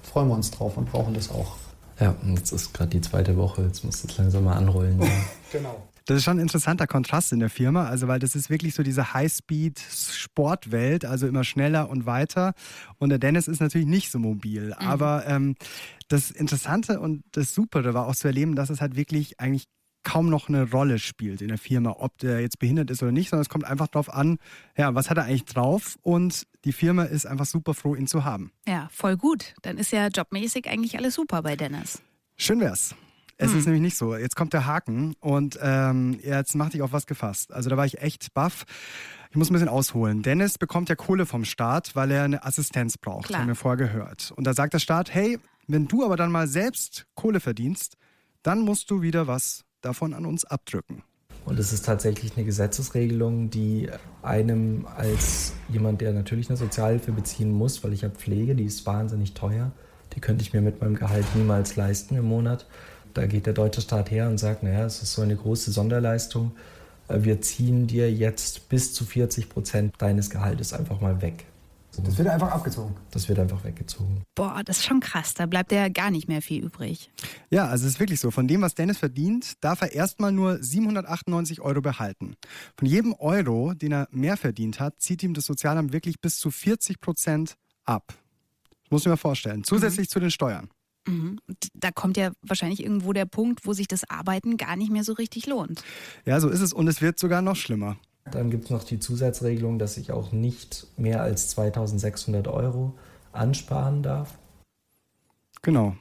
freuen wir uns drauf und brauchen das auch. Ja, und jetzt ist gerade die zweite Woche, jetzt muss das langsam mal anrollen. Ja. genau. Das ist schon ein interessanter Kontrast in der Firma, also weil das ist wirklich so diese High-Speed-Sportwelt, also immer schneller und weiter. Und der Dennis ist natürlich nicht so mobil. Mhm. Aber ähm, das Interessante und das Supere war auch zu erleben, dass es halt wirklich eigentlich kaum noch eine Rolle spielt in der Firma, ob der jetzt behindert ist oder nicht, sondern es kommt einfach darauf an, ja, was hat er eigentlich drauf und die Firma ist einfach super froh, ihn zu haben. Ja, voll gut. Dann ist ja jobmäßig eigentlich alles super bei Dennis. Schön wär's. Es hm. ist nämlich nicht so. Jetzt kommt der Haken und ähm, jetzt mach dich auf was gefasst. Also da war ich echt baff. Ich muss ein bisschen ausholen. Dennis bekommt ja Kohle vom Staat, weil er eine Assistenz braucht, Klar. haben wir vorher gehört. Und da sagt der Staat, hey, wenn du aber dann mal selbst Kohle verdienst, dann musst du wieder was davon an uns abdrücken. Und es ist tatsächlich eine Gesetzesregelung, die einem als jemand, der natürlich eine Sozialhilfe beziehen muss, weil ich habe Pflege, die ist wahnsinnig teuer, die könnte ich mir mit meinem Gehalt niemals leisten im Monat. Da geht der deutsche Staat her und sagt, naja, es ist so eine große Sonderleistung. Äh, wir ziehen dir jetzt bis zu 40 Prozent deines Gehaltes einfach mal weg. Das wird einfach abgezogen. Das wird einfach weggezogen. Boah, das ist schon krass. Da bleibt ja gar nicht mehr viel übrig. Ja, also es ist wirklich so. Von dem, was Dennis verdient, darf er erstmal nur 798 Euro behalten. Von jedem Euro, den er mehr verdient hat, zieht ihm das Sozialamt wirklich bis zu 40 Prozent ab. Das muss ich mir vorstellen. Zusätzlich mhm. zu den Steuern. Mhm. Da kommt ja wahrscheinlich irgendwo der Punkt, wo sich das Arbeiten gar nicht mehr so richtig lohnt. Ja, so ist es und es wird sogar noch schlimmer. Dann gibt es noch die Zusatzregelung, dass ich auch nicht mehr als 2600 Euro ansparen darf. Genau.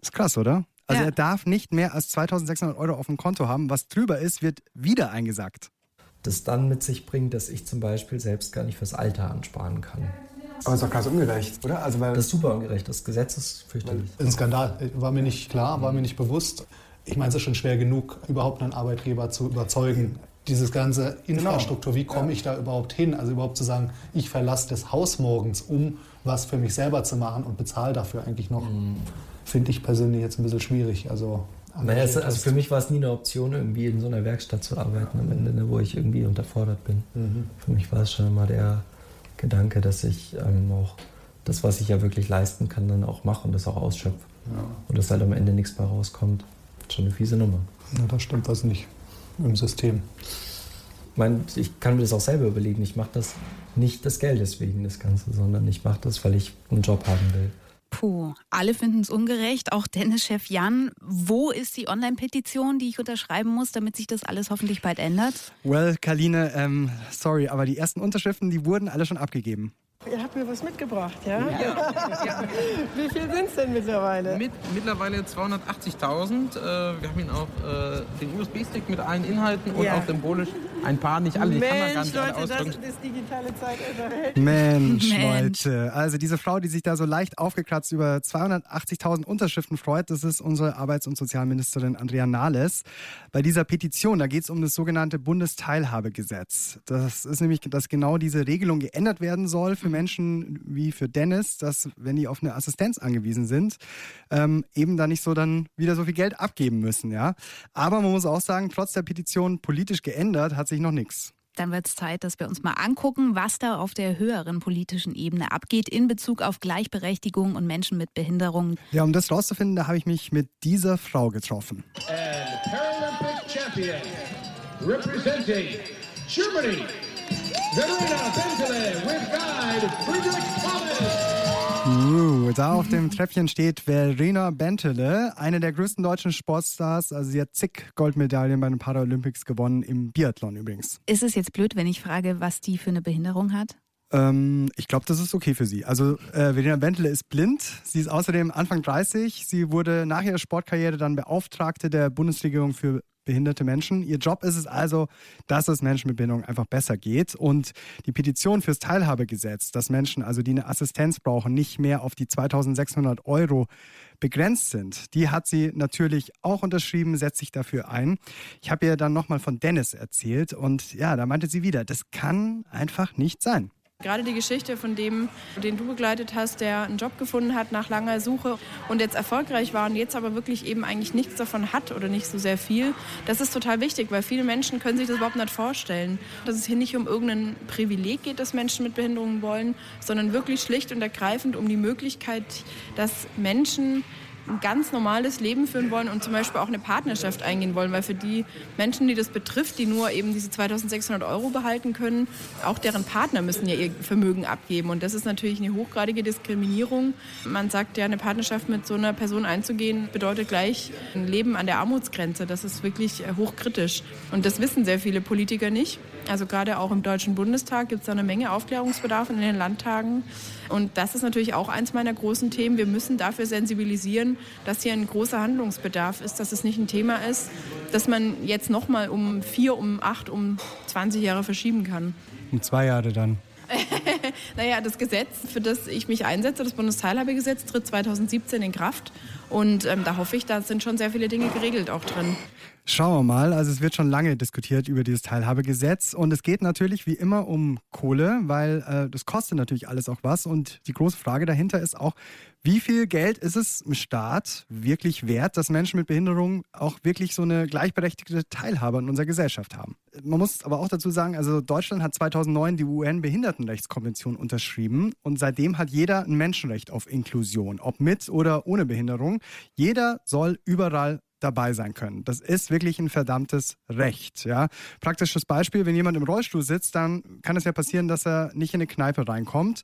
Ist krass, oder? Also ja. er darf nicht mehr als 2600 Euro auf dem Konto haben. Was drüber ist, wird wieder eingesackt. Das dann mit sich bringt, dass ich zum Beispiel selbst gar nicht fürs Alter ansparen kann. Aber ist doch krass ungerecht, oder? Also weil das ist super ungerecht. Das Gesetz ist fürchterlich. Ein Skandal. War mir nicht klar, war mir nicht bewusst. Ich meine, es ist schon schwer genug, überhaupt einen Arbeitgeber zu überzeugen. Diese ganze Infrastruktur, wie komme ich da überhaupt hin? Also überhaupt zu sagen, ich verlasse das Haus morgens, um was für mich selber zu machen und bezahle dafür eigentlich noch, mhm. finde ich persönlich jetzt ein bisschen schwierig. Also naja, also für mich war es nie eine Option, irgendwie in so einer Werkstatt zu arbeiten am Ende, ne, wo ich irgendwie unterfordert bin. Mhm. Für mich war es schon immer der, Gedanke, dass ich ähm, auch das, was ich ja wirklich leisten kann, dann auch mache und das auch ausschöpfe. Ja. Und dass halt am Ende nichts mehr rauskommt. Schon eine fiese Nummer. Ja, da stimmt was nicht im System. Ich meine, ich kann mir das auch selber überlegen. Ich mache das nicht des Geldes wegen das Ganze, sondern ich mache das, weil ich einen Job haben will. Puh, alle finden es ungerecht, auch Dennis-Chef Jan. Wo ist die Online-Petition, die ich unterschreiben muss, damit sich das alles hoffentlich bald ändert? Well, Kaline, ähm, sorry, aber die ersten Unterschriften, die wurden alle schon abgegeben. Ihr habt mir was mitgebracht, ja? Ja. ja. Wie viel sind es denn mittlerweile? Mit, mittlerweile 280.000. Äh, wir haben ihn auch äh, den USB-Stick mit allen Inhalten und ja. auch symbolisch ein paar, nicht alle, Mensch, kann man gar nicht Leute. Das, das digitale Zeitalter. Mensch, Mensch, Leute. Also diese Frau, die sich da so leicht aufgekratzt über 280.000 Unterschriften freut, das ist unsere Arbeits- und Sozialministerin Andrea Nahles. Bei dieser Petition, da geht es um das sogenannte Bundesteilhabegesetz. Das ist nämlich, dass genau diese Regelung geändert werden soll für Menschen wie für Dennis, dass wenn die auf eine Assistenz angewiesen sind, ähm, eben da nicht so dann wieder so viel Geld abgeben müssen. Ja? Aber man muss auch sagen, trotz der Petition politisch geändert hat sich noch nichts. dann wird es Zeit, dass wir uns mal angucken, was da auf der höheren politischen Ebene abgeht in Bezug auf Gleichberechtigung und Menschen mit Behinderung. Ja, um das rauszufinden, da habe ich mich mit dieser Frau getroffen. And Paralympic champion, representing Germany, Verena Bentele with guide Friedrich Thomas. Uh, da auf dem Treppchen steht Verena Bentele, eine der größten deutschen Sportstars. Also sie hat zig Goldmedaillen bei den Paralympics gewonnen, im Biathlon übrigens. Ist es jetzt blöd, wenn ich frage, was die für eine Behinderung hat? Ähm, ich glaube, das ist okay für sie. Also äh, Verena Bentele ist blind. Sie ist außerdem Anfang 30. Sie wurde nach ihrer Sportkarriere dann Beauftragte der Bundesregierung für behinderte Menschen. Ihr Job ist es also, dass es Menschen mit Behinderung einfach besser geht. Und die Petition fürs Teilhabegesetz, dass Menschen, also die eine Assistenz brauchen, nicht mehr auf die 2600 Euro begrenzt sind, die hat sie natürlich auch unterschrieben, setzt sich dafür ein. Ich habe ihr dann nochmal von Dennis erzählt und ja, da meinte sie wieder, das kann einfach nicht sein. Gerade die Geschichte von dem, den du begleitet hast, der einen Job gefunden hat nach langer Suche und jetzt erfolgreich war und jetzt aber wirklich eben eigentlich nichts davon hat oder nicht so sehr viel, das ist total wichtig, weil viele Menschen können sich das überhaupt nicht vorstellen. Dass es hier nicht um irgendein Privileg geht, das Menschen mit Behinderungen wollen, sondern wirklich schlicht und ergreifend um die Möglichkeit, dass Menschen ein ganz normales Leben führen wollen und zum Beispiel auch eine Partnerschaft eingehen wollen, weil für die Menschen, die das betrifft, die nur eben diese 2600 Euro behalten können, auch deren Partner müssen ja ihr Vermögen abgeben und das ist natürlich eine hochgradige Diskriminierung. Man sagt ja, eine Partnerschaft mit so einer Person einzugehen, bedeutet gleich ein Leben an der Armutsgrenze. Das ist wirklich äh, hochkritisch und das wissen sehr viele Politiker nicht. Also gerade auch im Deutschen Bundestag gibt es da eine Menge Aufklärungsbedarf in den Landtagen. Und das ist natürlich auch eins meiner großen Themen. Wir müssen dafür sensibilisieren, dass hier ein großer Handlungsbedarf ist, dass es nicht ein Thema ist, dass man jetzt noch mal um vier, um acht, um 20 Jahre verschieben kann. Um zwei Jahre dann. naja, das Gesetz, für das ich mich einsetze, das Bundesteilhabegesetz, tritt 2017 in Kraft. Und ähm, da hoffe ich, da sind schon sehr viele Dinge geregelt auch drin. Schauen wir mal. Also es wird schon lange diskutiert über dieses Teilhabegesetz und es geht natürlich wie immer um Kohle, weil äh, das kostet natürlich alles auch was. Und die große Frage dahinter ist auch, wie viel Geld ist es im Staat wirklich wert, dass Menschen mit Behinderung auch wirklich so eine gleichberechtigte Teilhabe in unserer Gesellschaft haben? Man muss aber auch dazu sagen, also Deutschland hat 2009 die UN-Behindertenrechtskonvention unterschrieben und seitdem hat jeder ein Menschenrecht auf Inklusion, ob mit oder ohne Behinderung. Jeder soll überall dabei sein können. Das ist wirklich ein verdammtes Recht. Ja? Praktisches Beispiel, wenn jemand im Rollstuhl sitzt, dann kann es ja passieren, dass er nicht in eine Kneipe reinkommt.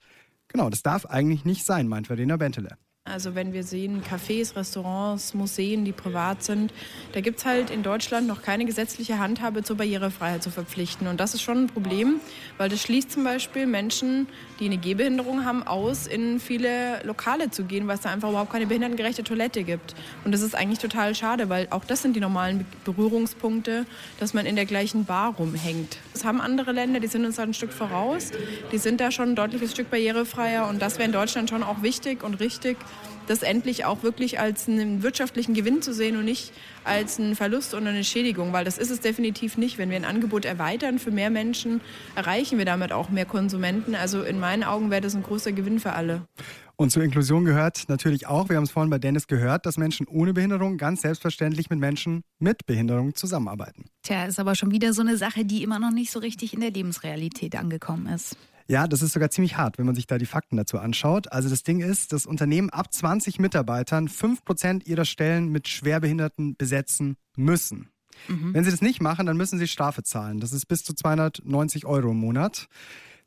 Genau, das darf eigentlich nicht sein, meint Verena Bentele. Also wenn wir sehen, Cafés, Restaurants, Museen, die privat sind, da gibt es halt in Deutschland noch keine gesetzliche Handhabe zur Barrierefreiheit zu verpflichten. Und das ist schon ein Problem, weil das schließt zum Beispiel Menschen, die eine Gehbehinderung haben, aus, in viele Lokale zu gehen, weil es da einfach überhaupt keine behindertengerechte Toilette gibt. Und das ist eigentlich total schade, weil auch das sind die normalen Berührungspunkte, dass man in der gleichen Bar rumhängt. Das haben andere Länder, die sind uns da ein Stück voraus. Die sind da schon ein deutliches Stück barrierefreier und das wäre in Deutschland schon auch wichtig und richtig das endlich auch wirklich als einen wirtschaftlichen Gewinn zu sehen und nicht als einen Verlust oder eine Schädigung, weil das ist es definitiv nicht. Wenn wir ein Angebot erweitern für mehr Menschen, erreichen wir damit auch mehr Konsumenten. Also in meinen Augen wäre das ein großer Gewinn für alle. Und zur Inklusion gehört natürlich auch, wir haben es vorhin bei Dennis gehört, dass Menschen ohne Behinderung ganz selbstverständlich mit Menschen mit Behinderung zusammenarbeiten. Tja, ist aber schon wieder so eine Sache, die immer noch nicht so richtig in der Lebensrealität angekommen ist. Ja, das ist sogar ziemlich hart, wenn man sich da die Fakten dazu anschaut. Also das Ding ist, dass Unternehmen ab 20 Mitarbeitern 5% ihrer Stellen mit Schwerbehinderten besetzen müssen. Mhm. Wenn sie das nicht machen, dann müssen sie Strafe zahlen. Das ist bis zu 290 Euro im Monat.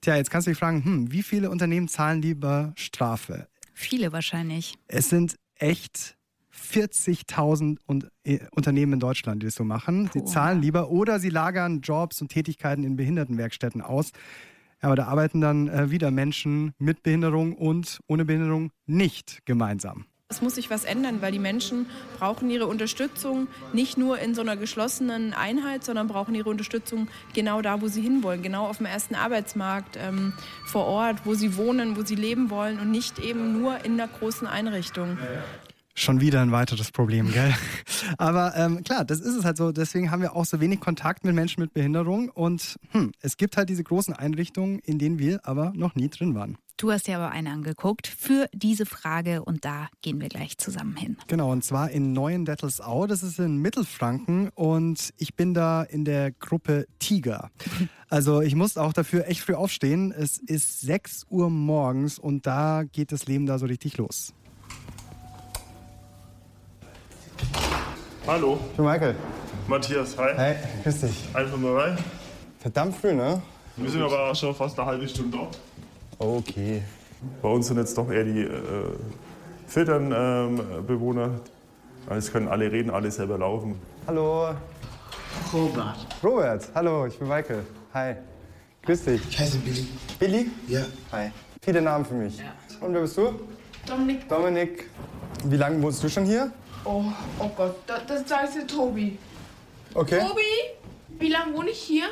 Tja, jetzt kannst du dich fragen, hm, wie viele Unternehmen zahlen lieber Strafe? Viele wahrscheinlich. Es sind echt 40.000 äh, Unternehmen in Deutschland, die das so machen. Sie zahlen lieber oder sie lagern Jobs und Tätigkeiten in Behindertenwerkstätten aus. Aber da arbeiten dann äh, wieder Menschen mit Behinderung und ohne Behinderung nicht gemeinsam. Es muss sich was ändern, weil die Menschen brauchen ihre Unterstützung nicht nur in so einer geschlossenen Einheit, sondern brauchen ihre Unterstützung genau da, wo sie hinwollen, genau auf dem ersten Arbeitsmarkt, ähm, vor Ort, wo sie wohnen, wo sie leben wollen und nicht eben nur in einer großen Einrichtung. Schon wieder ein weiteres Problem, gell? Aber ähm, klar, das ist es halt so. Deswegen haben wir auch so wenig Kontakt mit Menschen mit Behinderung. Und hm, es gibt halt diese großen Einrichtungen, in denen wir aber noch nie drin waren. Du hast dir aber eine angeguckt für diese Frage und da gehen wir gleich zusammen hin. Genau, und zwar in Neuendettelsau, das ist in Mittelfranken und ich bin da in der Gruppe Tiger. Also ich muss auch dafür echt früh aufstehen. Es ist 6 Uhr morgens und da geht das Leben da so richtig los. Hallo. Ich bin Michael. Matthias, hi. Hey, grüß dich. Einfach mal rein. Verdammt früh, ne? Wir sind aber auch schon fast eine halbe Stunde da. Okay. Bei uns sind jetzt doch eher die äh, fitteren ähm, Bewohner. Es können alle reden, alle selber laufen. Hallo. Robert. Robert, hallo, ich bin Michael. Hi. Grüß dich. Ich heiße Billy. Billy? Ja. Hi. Viele Namen für mich. Und wer bist du? Dominik. Dominik. Wie lange wohnst du schon hier? Oh, oh Gott, das, das sagst du Tobi. Okay. Tobi, wie lange wohne ich hier?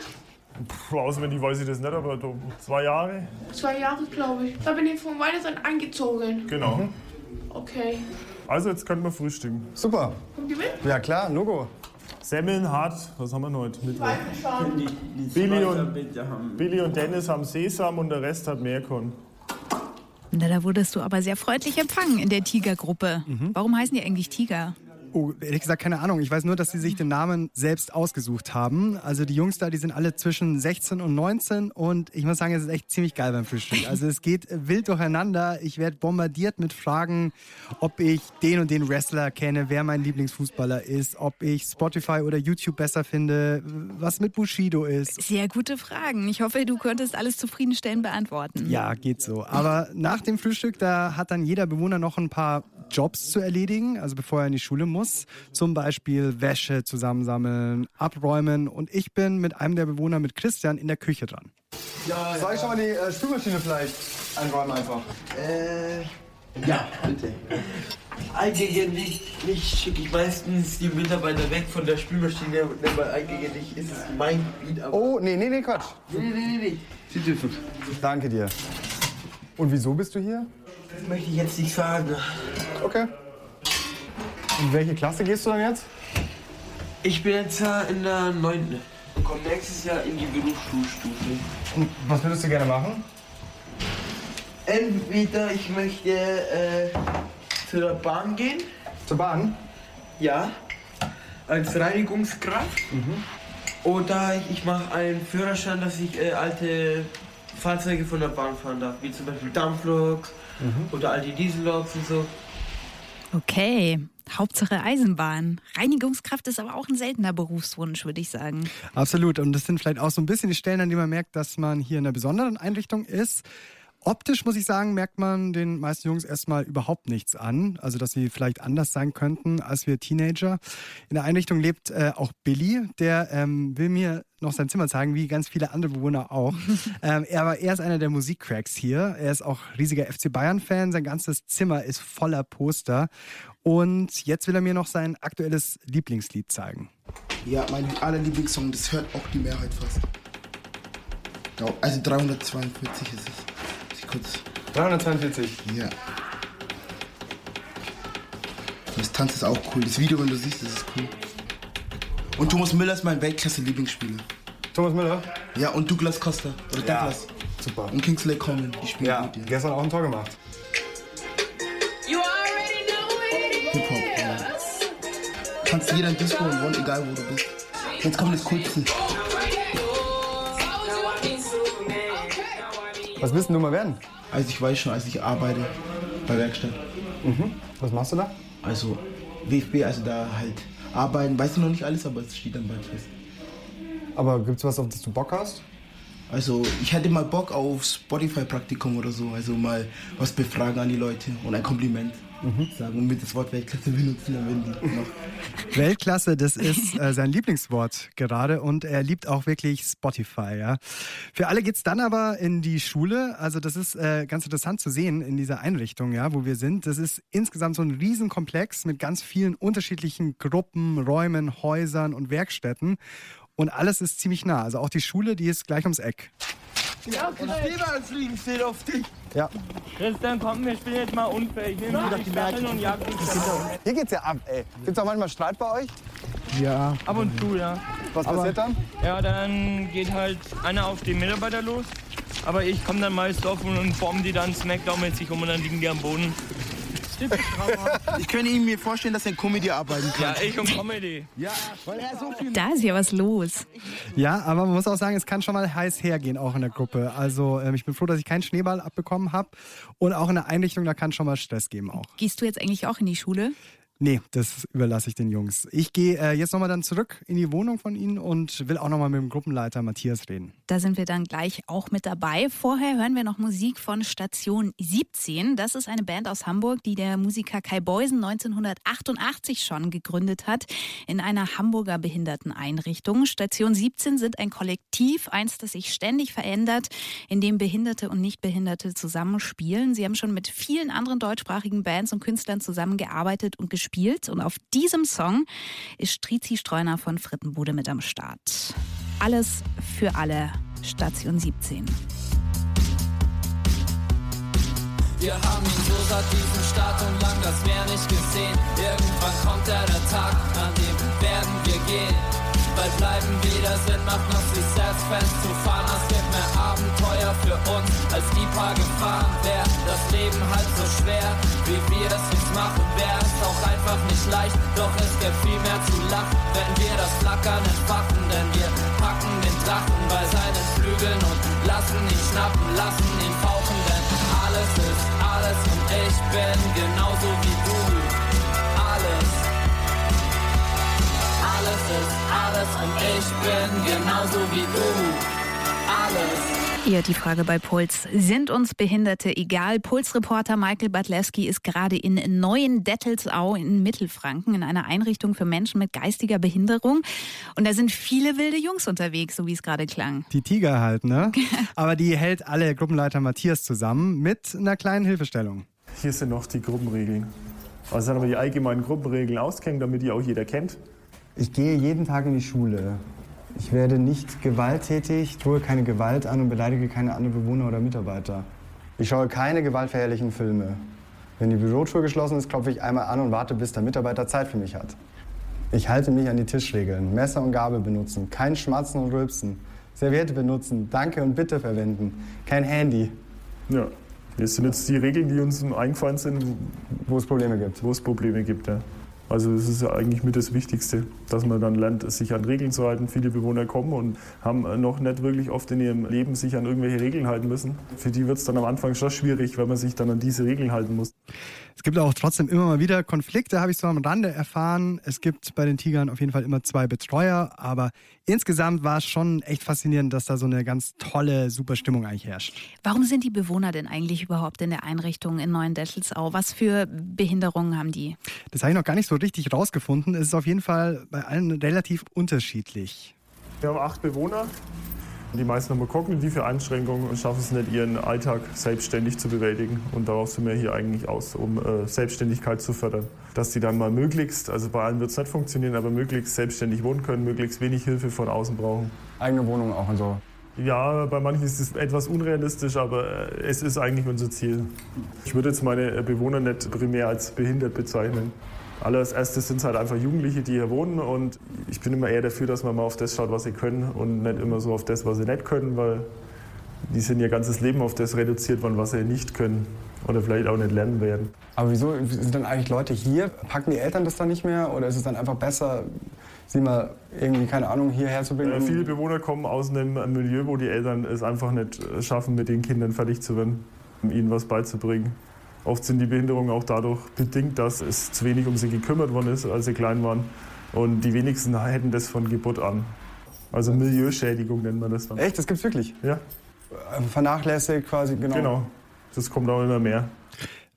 Puh, auswendig weiß ich das nicht, aber so zwei Jahre. Zwei Jahre, glaube ich. Da bin ich von Weihnachten eingezogen. Genau. Okay. Also jetzt können wir frühstücken. Super. Kommt ihr mit? Ja klar, Logo. Semmeln hart, was haben wir denn heute? Mittwoch. Billy und, Billy und Dennis haben Sesam und der Rest hat Meerkorn. Na, da wurdest du aber sehr freundlich empfangen in der Tigergruppe. Warum heißen die eigentlich Tiger? Oh, ehrlich gesagt, keine Ahnung. Ich weiß nur, dass sie sich den Namen selbst ausgesucht haben. Also die Jungs da, die sind alle zwischen 16 und 19 und ich muss sagen, es ist echt ziemlich geil beim Frühstück. Also es geht wild durcheinander. Ich werde bombardiert mit Fragen, ob ich den und den Wrestler kenne, wer mein Lieblingsfußballer ist, ob ich Spotify oder YouTube besser finde, was mit Bushido ist. Sehr gute Fragen. Ich hoffe, du konntest alles zufriedenstellend beantworten. Ja, geht so. Aber nach dem Frühstück, da hat dann jeder Bewohner noch ein paar Jobs zu erledigen, also bevor er in die Schule muss. Zum Beispiel Wäsche zusammensammeln, abräumen. Und ich bin mit einem der Bewohner, mit Christian, in der Küche dran. Ja, Soll ich schon mal die äh, Spülmaschine vielleicht einräumen einfach? Äh, ja, bitte. Eigentlich nicht schicke ich meistens die Mitarbeiter weg von der Spülmaschine, weil eigentlich ist es mein Gebiet. Aber Oh, nee, nee, nee, Quatsch. nee, nee, nee, nee. Sie dürfen. Danke dir. Und wieso bist du hier? Das möchte ich jetzt nicht sagen. Okay. In welche Klasse gehst du dann jetzt? Ich bin jetzt in der 9. und komme nächstes Jahr in die Berufsschulstufe. Und was würdest du gerne machen? Entweder ich möchte äh, zur Bahn gehen. Zur Bahn? Ja. Als Reinigungskraft. Oder ich mache einen Führerschein, dass ich äh, alte Fahrzeuge von der Bahn fahren darf. Wie zum Beispiel Dampfloks oder alte Dieselloks und so. Okay, Hauptsache Eisenbahn. Reinigungskraft ist aber auch ein seltener Berufswunsch, würde ich sagen. Absolut. Und das sind vielleicht auch so ein bisschen die Stellen, an denen man merkt, dass man hier in einer besonderen Einrichtung ist. Optisch muss ich sagen, merkt man den meisten Jungs erstmal überhaupt nichts an. Also, dass sie vielleicht anders sein könnten als wir Teenager. In der Einrichtung lebt äh, auch Billy, der ähm, will mir noch sein Zimmer zeigen, wie ganz viele andere Bewohner auch. ähm, er, aber er ist einer der Musikcracks hier. Er ist auch riesiger FC Bayern-Fan. Sein ganzes Zimmer ist voller Poster. Und jetzt will er mir noch sein aktuelles Lieblingslied zeigen. Ja, mein aller Lieblingssong, das hört auch die Mehrheit fast. Also 342 ist es. Kurz. 342? Ja. Das Tanz ist auch cool. Das Video, wenn du siehst, das ist cool. Und Thomas Müller ist mein Weltklasse-Lieblingsspieler. Thomas Müller? Ja, und Douglas Costa. Oder Ja, Douglas. super. Und Kingsley Common. Die spielen Ja, gut, ja. gestern auch ein Tor gemacht. Hip-Hop, ja. Kannst jeder in Disco und wollen, egal wo du bist. Jetzt kommt das Coolste. Was willst denn du mal werden? Also ich weiß schon, als ich arbeite bei Werkstatt. Mhm. Was machst du da? Also WFB, also da halt arbeiten. Weiß ich noch nicht alles, aber es steht dann bald fest. Aber gibt's was, auf das du Bock hast? Also ich hätte mal Bock auf Spotify-Praktikum oder so. Also mal was befragen an die Leute und ein Kompliment sagen und mit das Wort Weltklasse benutzen, dann werden die noch. Weltklasse, das ist äh, sein Lieblingswort gerade und er liebt auch wirklich Spotify. Ja. Für alle geht's dann aber in die Schule. Also das ist äh, ganz interessant zu sehen in dieser Einrichtung, ja, wo wir sind. Das ist insgesamt so ein Riesenkomplex mit ganz vielen unterschiedlichen Gruppen, Räumen, Häusern und Werkstätten. Und alles ist ziemlich nah. Also auch die Schule, die ist gleich ums Eck. Ja, und Steven fliegen steht auf dich. Ja. Christian, komm, wir spielen jetzt mal unfair. Ich nehme die Stacheln und jag. Hier geht's ja ab, ey. Gibt's auch manchmal Streit bei euch? Ja. Ab und zu, ja. Was Aber- passiert dann? Ja, dann geht halt einer auf den Mitarbeiter los Aber ich komme dann meist auf und bombe die dann Smackdown-mäßig um und dann liegen die am Boden. Ich könnte ihm mir vorstellen, dass er in Comedy arbeiten kann. Ja, ich und Comedy. Ja, weil er so viel. Da ist ja was los. Ja, aber man muss auch sagen, es kann schon mal heiß hergehen, auch in der Gruppe. Also ähm, ich bin froh, dass ich keinen Schneeball abbekommen habe. Und auch in der Einrichtung, da kann schon mal Stress geben auch. Gehst du jetzt eigentlich auch in die Schule? Nee, das überlasse ich den Jungs. Ich gehe äh, jetzt nochmal dann zurück in die Wohnung von ihnen und will auch nochmal mit dem Gruppenleiter Matthias reden. Da sind wir dann gleich auch mit dabei. Vorher hören wir noch Musik von Station 17. Das ist eine Band aus Hamburg, die der Musiker Kai Beusen 1988 schon gegründet hat in einer Hamburger Behinderteneinrichtung. Station 17 sind ein Kollektiv, eins, das sich ständig verändert, in dem Behinderte und Nichtbehinderte zusammenspielen. Sie haben schon mit vielen anderen deutschsprachigen Bands und Künstlern zusammengearbeitet und gespielt. Und auf diesem Song ist Strizi Streuner von Frittenbude mit am Start. Alles für alle, Station 17. Wir haben ihn so satt, diesen Start und lang das Meer nicht gesehen. Irgendwann kommt ja der Tag, an dem werden wir gehen. Weil bleiben wieder Sinn macht, noch sich selbst festzufahren. Es gibt mehr Abenteuer für uns, als die paar Gefahren. Wäre das Leben halt so schwer, wie wir es jetzt machen, auch einfach nicht leicht. Doch es gibt viel mehr zu lachen, wenn wir das Flackern entfachen. Denn wir packen den Drachen bei seinen Flügeln und lassen ihn schnappen, lassen ihn fauchen. Denn alles ist alles und ich bin genauso wie du. Alles. Alles ist alles und ich bin genauso wie du. Alles. Ja, die Frage bei Puls. Sind uns Behinderte egal? Pulsreporter Michael Badlewski ist gerade in Neuen-Dettelsau in Mittelfranken in einer Einrichtung für Menschen mit geistiger Behinderung. Und da sind viele wilde Jungs unterwegs, so wie es gerade klang. Die Tiger halt, ne? Aber die hält alle Gruppenleiter Matthias zusammen mit einer kleinen Hilfestellung. Hier sind noch die Gruppenregeln. Also haben wir die allgemeinen Gruppenregeln ausgehängt, damit die auch jeder kennt. Ich gehe jeden Tag in die Schule. Ich werde nicht gewalttätig, tue keine Gewalt an und beleidige keine anderen Bewohner oder Mitarbeiter. Ich schaue keine gewaltverherrlichen Filme. Wenn die Bürotür geschlossen ist, klopfe ich einmal an und warte, bis der Mitarbeiter Zeit für mich hat. Ich halte mich an die Tischregeln. Messer und Gabel benutzen, kein Schmatzen und Rülpsen. Serviette benutzen, Danke und Bitte verwenden, kein Handy. Ja, das sind jetzt die Regeln, die uns eingefallen sind. Wo es Probleme gibt. Wo es Probleme gibt, ja. Also das ist ja eigentlich mit das Wichtigste, dass man dann lernt, sich an Regeln zu halten. Viele Bewohner kommen und haben noch nicht wirklich oft in ihrem Leben sich an irgendwelche Regeln halten müssen. Für die wird es dann am Anfang schon schwierig, weil man sich dann an diese Regeln halten muss. Es gibt auch trotzdem immer mal wieder Konflikte, habe ich so am Rande erfahren. Es gibt bei den Tigern auf jeden Fall immer zwei Betreuer, aber insgesamt war es schon echt faszinierend, dass da so eine ganz tolle, super Stimmung eigentlich herrscht. Warum sind die Bewohner denn eigentlich überhaupt in der Einrichtung in Neuendettelsau? Was für Behinderungen haben die? Das habe ich noch gar nicht so richtig rausgefunden. Es ist auf jeden Fall bei allen relativ unterschiedlich. Wir haben acht Bewohner. Die meisten haben kognitive Einschränkungen und schaffen es nicht, ihren Alltag selbstständig zu bewältigen. Und darauf sind wir hier eigentlich aus, um äh, Selbstständigkeit zu fördern. Dass die dann mal möglichst, also bei allen wird es nicht funktionieren, aber möglichst selbstständig wohnen können, möglichst wenig Hilfe von außen brauchen. Eigene Wohnung auch und so. Ja, bei manchen ist es etwas unrealistisch, aber äh, es ist eigentlich unser Ziel. Ich würde jetzt meine Bewohner nicht primär als behindert bezeichnen. Als erstes sind es halt einfach Jugendliche, die hier wohnen und ich bin immer eher dafür, dass man mal auf das schaut, was sie können und nicht immer so auf das, was sie nicht können, weil die sind ihr ganzes Leben auf das reduziert worden, was sie nicht können oder vielleicht auch nicht lernen werden. Aber wieso sind dann eigentlich Leute hier? Packen die Eltern das dann nicht mehr oder ist es dann einfach besser, sie mal irgendwie, keine Ahnung, hierher zu bringen? Äh, viele Bewohner kommen aus einem Milieu, wo die Eltern es einfach nicht schaffen, mit den Kindern fertig zu werden, um ihnen was beizubringen. Oft sind die Behinderungen auch dadurch bedingt, dass es zu wenig um sie gekümmert worden ist, als sie klein waren. Und die wenigsten hätten das von Geburt an. Also Milieuschädigung nennt man das dann. Echt, das gibt's wirklich? Ja. Vernachlässigt quasi, genau. Genau. Das kommt auch immer mehr.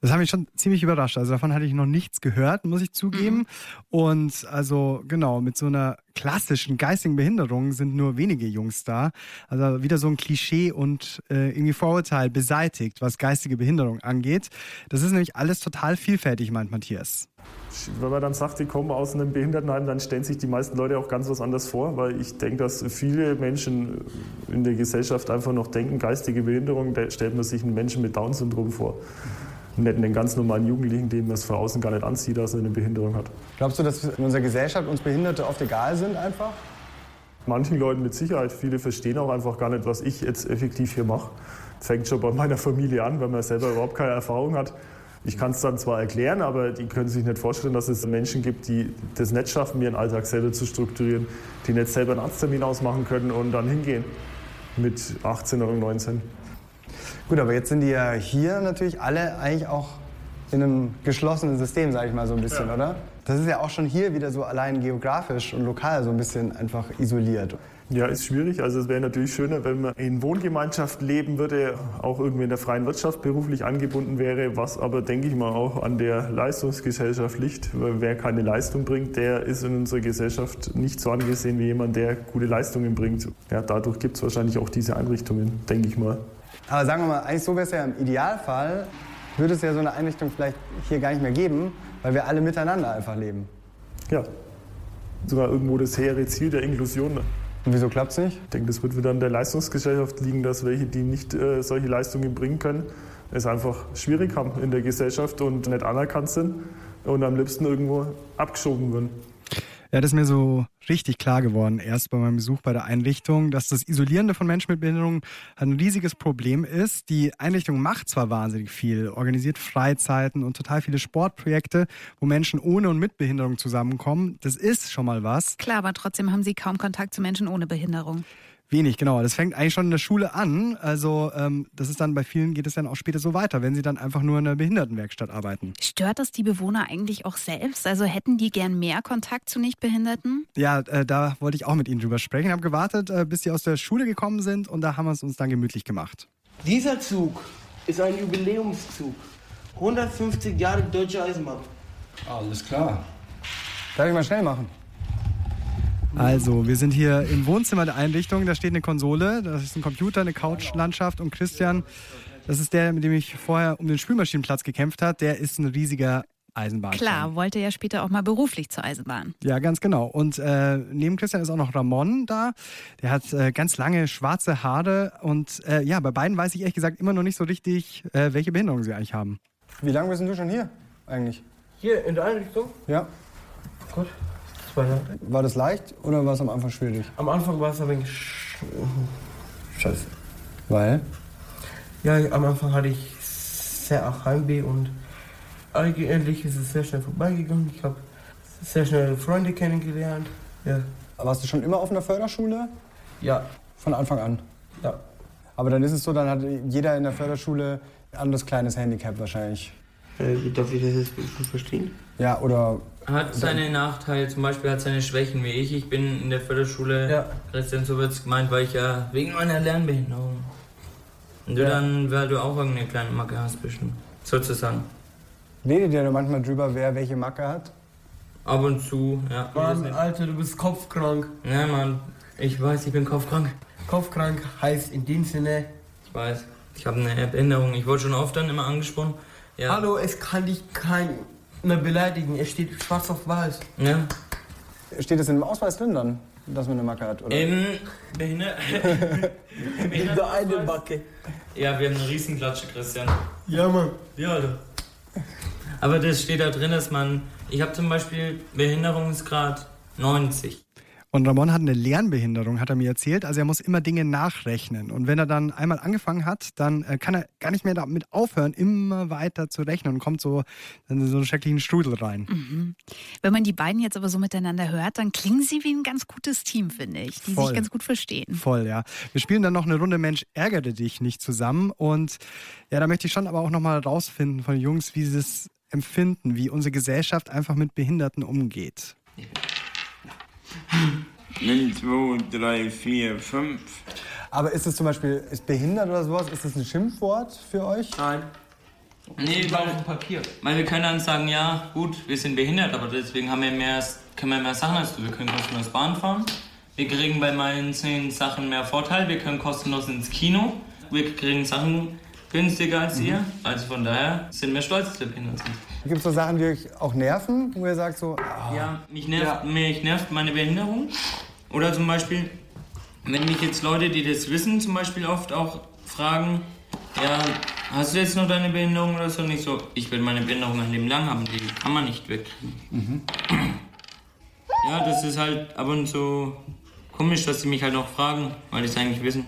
Das hat mich schon ziemlich überrascht. Also davon hatte ich noch nichts gehört, muss ich zugeben. Und also genau, mit so einer klassischen geistigen Behinderung sind nur wenige Jungs da. Also wieder so ein Klischee und äh, irgendwie Vorurteil beseitigt, was geistige Behinderung angeht. Das ist nämlich alles total vielfältig, meint Matthias. Wenn man dann sagt, die kommen aus einem Behindertenheim, dann stellen sich die meisten Leute auch ganz was anderes vor, weil ich denke, dass viele Menschen in der Gesellschaft einfach noch denken, geistige Behinderung, da stellt man sich einen Menschen mit Down-Syndrom vor. Und nicht einen ganz normalen Jugendlichen, dem es von außen gar nicht anzieht, dass er eine Behinderung hat. Glaubst du, dass in unserer Gesellschaft uns Behinderte oft egal sind einfach? manchen Leuten mit Sicherheit. Viele verstehen auch einfach gar nicht, was ich jetzt effektiv hier mache. Fängt schon bei meiner Familie an, weil man selber überhaupt keine Erfahrung hat. Ich kann es dann zwar erklären, aber die können sich nicht vorstellen, dass es Menschen gibt, die das nicht schaffen, ihren Alltag selber zu strukturieren, die nicht selber einen Arzttermin ausmachen können und dann hingehen mit 18 oder 19. Gut, aber jetzt sind die ja hier natürlich alle eigentlich auch in einem geschlossenen System, sage ich mal so ein bisschen, Ja. oder? Das ist ja auch schon hier wieder so allein geografisch und lokal so ein bisschen einfach isoliert. Ja, ist schwierig. Also es wäre natürlich schöner, wenn man in Wohngemeinschaft leben würde, auch irgendwie in der freien Wirtschaft beruflich angebunden wäre, was aber, denke ich mal, auch an der Leistungsgesellschaft liegt. Weil Wer keine Leistung bringt, der ist in unserer Gesellschaft nicht so angesehen wie jemand, der gute Leistungen bringt. Ja, dadurch gibt es wahrscheinlich auch diese Einrichtungen, denke ich mal. Aber sagen wir mal, eigentlich so wäre es ja im Idealfall, würde es ja so eine Einrichtung vielleicht hier gar nicht mehr geben, weil wir alle miteinander einfach leben. Ja, sogar irgendwo das hehre Ziel der Inklusion. Und wieso klappt es nicht? Ich denke, das wird wieder an der Leistungsgesellschaft liegen, dass welche, die nicht äh, solche Leistungen bringen können, es einfach schwierig haben in der Gesellschaft und nicht anerkannt sind und am liebsten irgendwo abgeschoben werden. Ja, das ist mir so richtig klar geworden, erst bei meinem Besuch bei der Einrichtung, dass das Isolierende von Menschen mit Behinderung ein riesiges Problem ist. Die Einrichtung macht zwar wahnsinnig viel, organisiert Freizeiten und total viele Sportprojekte, wo Menschen ohne und mit Behinderung zusammenkommen. Das ist schon mal was. Klar, aber trotzdem haben Sie kaum Kontakt zu Menschen ohne Behinderung. Wenig, genau. Das fängt eigentlich schon in der Schule an. Also ähm, das ist dann bei vielen geht es dann auch später so weiter, wenn sie dann einfach nur in der Behindertenwerkstatt arbeiten. Stört das die Bewohner eigentlich auch selbst? Also hätten die gern mehr Kontakt zu Nichtbehinderten? Ja, äh, da wollte ich auch mit Ihnen drüber sprechen. Ich habe gewartet, äh, bis Sie aus der Schule gekommen sind und da haben wir es uns dann gemütlich gemacht. Dieser Zug ist ein Jubiläumszug. 150 Jahre Deutsche Eisenbahn. Alles klar. Darf ich mal schnell machen? Also, wir sind hier im Wohnzimmer der Einrichtung. Da steht eine Konsole, das ist ein Computer, eine Couchlandschaft und Christian, das ist der, mit dem ich vorher um den Spülmaschinenplatz gekämpft habe, der ist ein riesiger Eisenbahn. Klar, wollte ja später auch mal beruflich zur Eisenbahn. Ja, ganz genau. Und äh, neben Christian ist auch noch Ramon da. Der hat äh, ganz lange schwarze Haare. Und äh, ja, bei beiden weiß ich ehrlich gesagt immer noch nicht so richtig, äh, welche Behinderung sie eigentlich haben. Wie lange bist du schon hier eigentlich? Hier in der Einrichtung? Ja. Gut. Jahre. War das leicht oder war es am Anfang schwierig? Am Anfang war es ein wenig sch scheiße. Weil? Ja, am Anfang hatte ich sehr auch Heimweh und eigentlich ist es sehr schnell vorbeigegangen. Ich habe sehr schnell Freunde kennengelernt. Ja. Warst du schon immer auf einer Förderschule? Ja. Von Anfang an? Ja. Aber dann ist es so, dann hat jeder in der Förderschule ein anderes kleines Handicap wahrscheinlich. Äh, wie darf ich das jetzt gut verstehen? Ja, oder. Hat seine Nachteile, zum Beispiel hat seine Schwächen wie ich. Ich bin in der Förderschule, Ja. Christian, so wird's gemeint, weil ich ja wegen meiner Lernbehinderung. Und du Ja. dann, weil du auch irgendeine kleine Macke hast, bestimmt. Sozusagen. Redet ihr da manchmal drüber, wer welche Macke hat? Ab und zu, ja. Mann, Alter, du bist kopfkrank. Nein, Mann, ich weiß, ich bin kopfkrank. Kopfkrank heißt in dem Sinne. Ich weiß, ich habe eine Behinderung. Ich wurde schon oft dann immer angesprochen. Ja. Hallo, es kann dich keiner beleidigen. Es steht schwarz auf weiß. Ja. Steht das in dem Ausweis drin dann, dass man eine Macke hat? Oder? Im Behinder Nur eine Macke. Ja, wir haben eine Riesenklatsche, Christian. Ja, Mann. Ja, Alter. Aber das steht da drin, dass man. Ich habe zum Beispiel Behinderungsgrad 90. Und Ramon hat eine Lernbehinderung, hat er mir erzählt. Also er muss immer Dinge nachrechnen. Und wenn er dann einmal angefangen hat, dann äh, kann er gar nicht mehr damit aufhören, immer weiter zu rechnen und kommt so in so einen schrecklichen Strudel rein. Mhm. Wenn man die beiden jetzt aber so miteinander hört, dann klingen sie wie ein ganz gutes Team, finde ich, die Voll. sich ganz gut verstehen. Voll, ja. Wir spielen dann noch eine Runde Mensch, ärgere dich nicht zusammen. Und ja, da möchte ich schon aber auch nochmal rausfinden von den Jungs, wie sie es empfinden, wie unsere Gesellschaft einfach mit Behinderten umgeht. 1, 2, 3, 4, 5. Aber ist es zum Beispiel, ist behindert oder sowas, ist das ein Schimpfwort für euch? Nein. Nee, dem Papier. Weil wir können dann sagen, ja, gut, wir sind behindert, aber deswegen haben wir mehr, können wir mehr Sachen als du. Wir können kostenlos Bahn fahren. Wir kriegen bei manchen Sachen mehr Vorteil. Wir können kostenlos ins Kino. Wir kriegen Sachen günstiger als ihr. Also von daher sind wir stolz, dass wir behindert sind. Gibt es so Sachen, die euch auch nerven, wo ihr sagt so, ah, Ja, mich nervt, mich nervt meine Behinderung. Oder zum Beispiel, wenn mich jetzt Leute, die das wissen, zum Beispiel oft auch fragen, ja, hast du jetzt noch deine Behinderung oder so? Nicht so, ich will meine Behinderung ein Leben lang haben, die kann man nicht wegkriegen. Ja, das ist halt ab und zu komisch, dass sie mich halt noch fragen, weil ich es eigentlich wissen.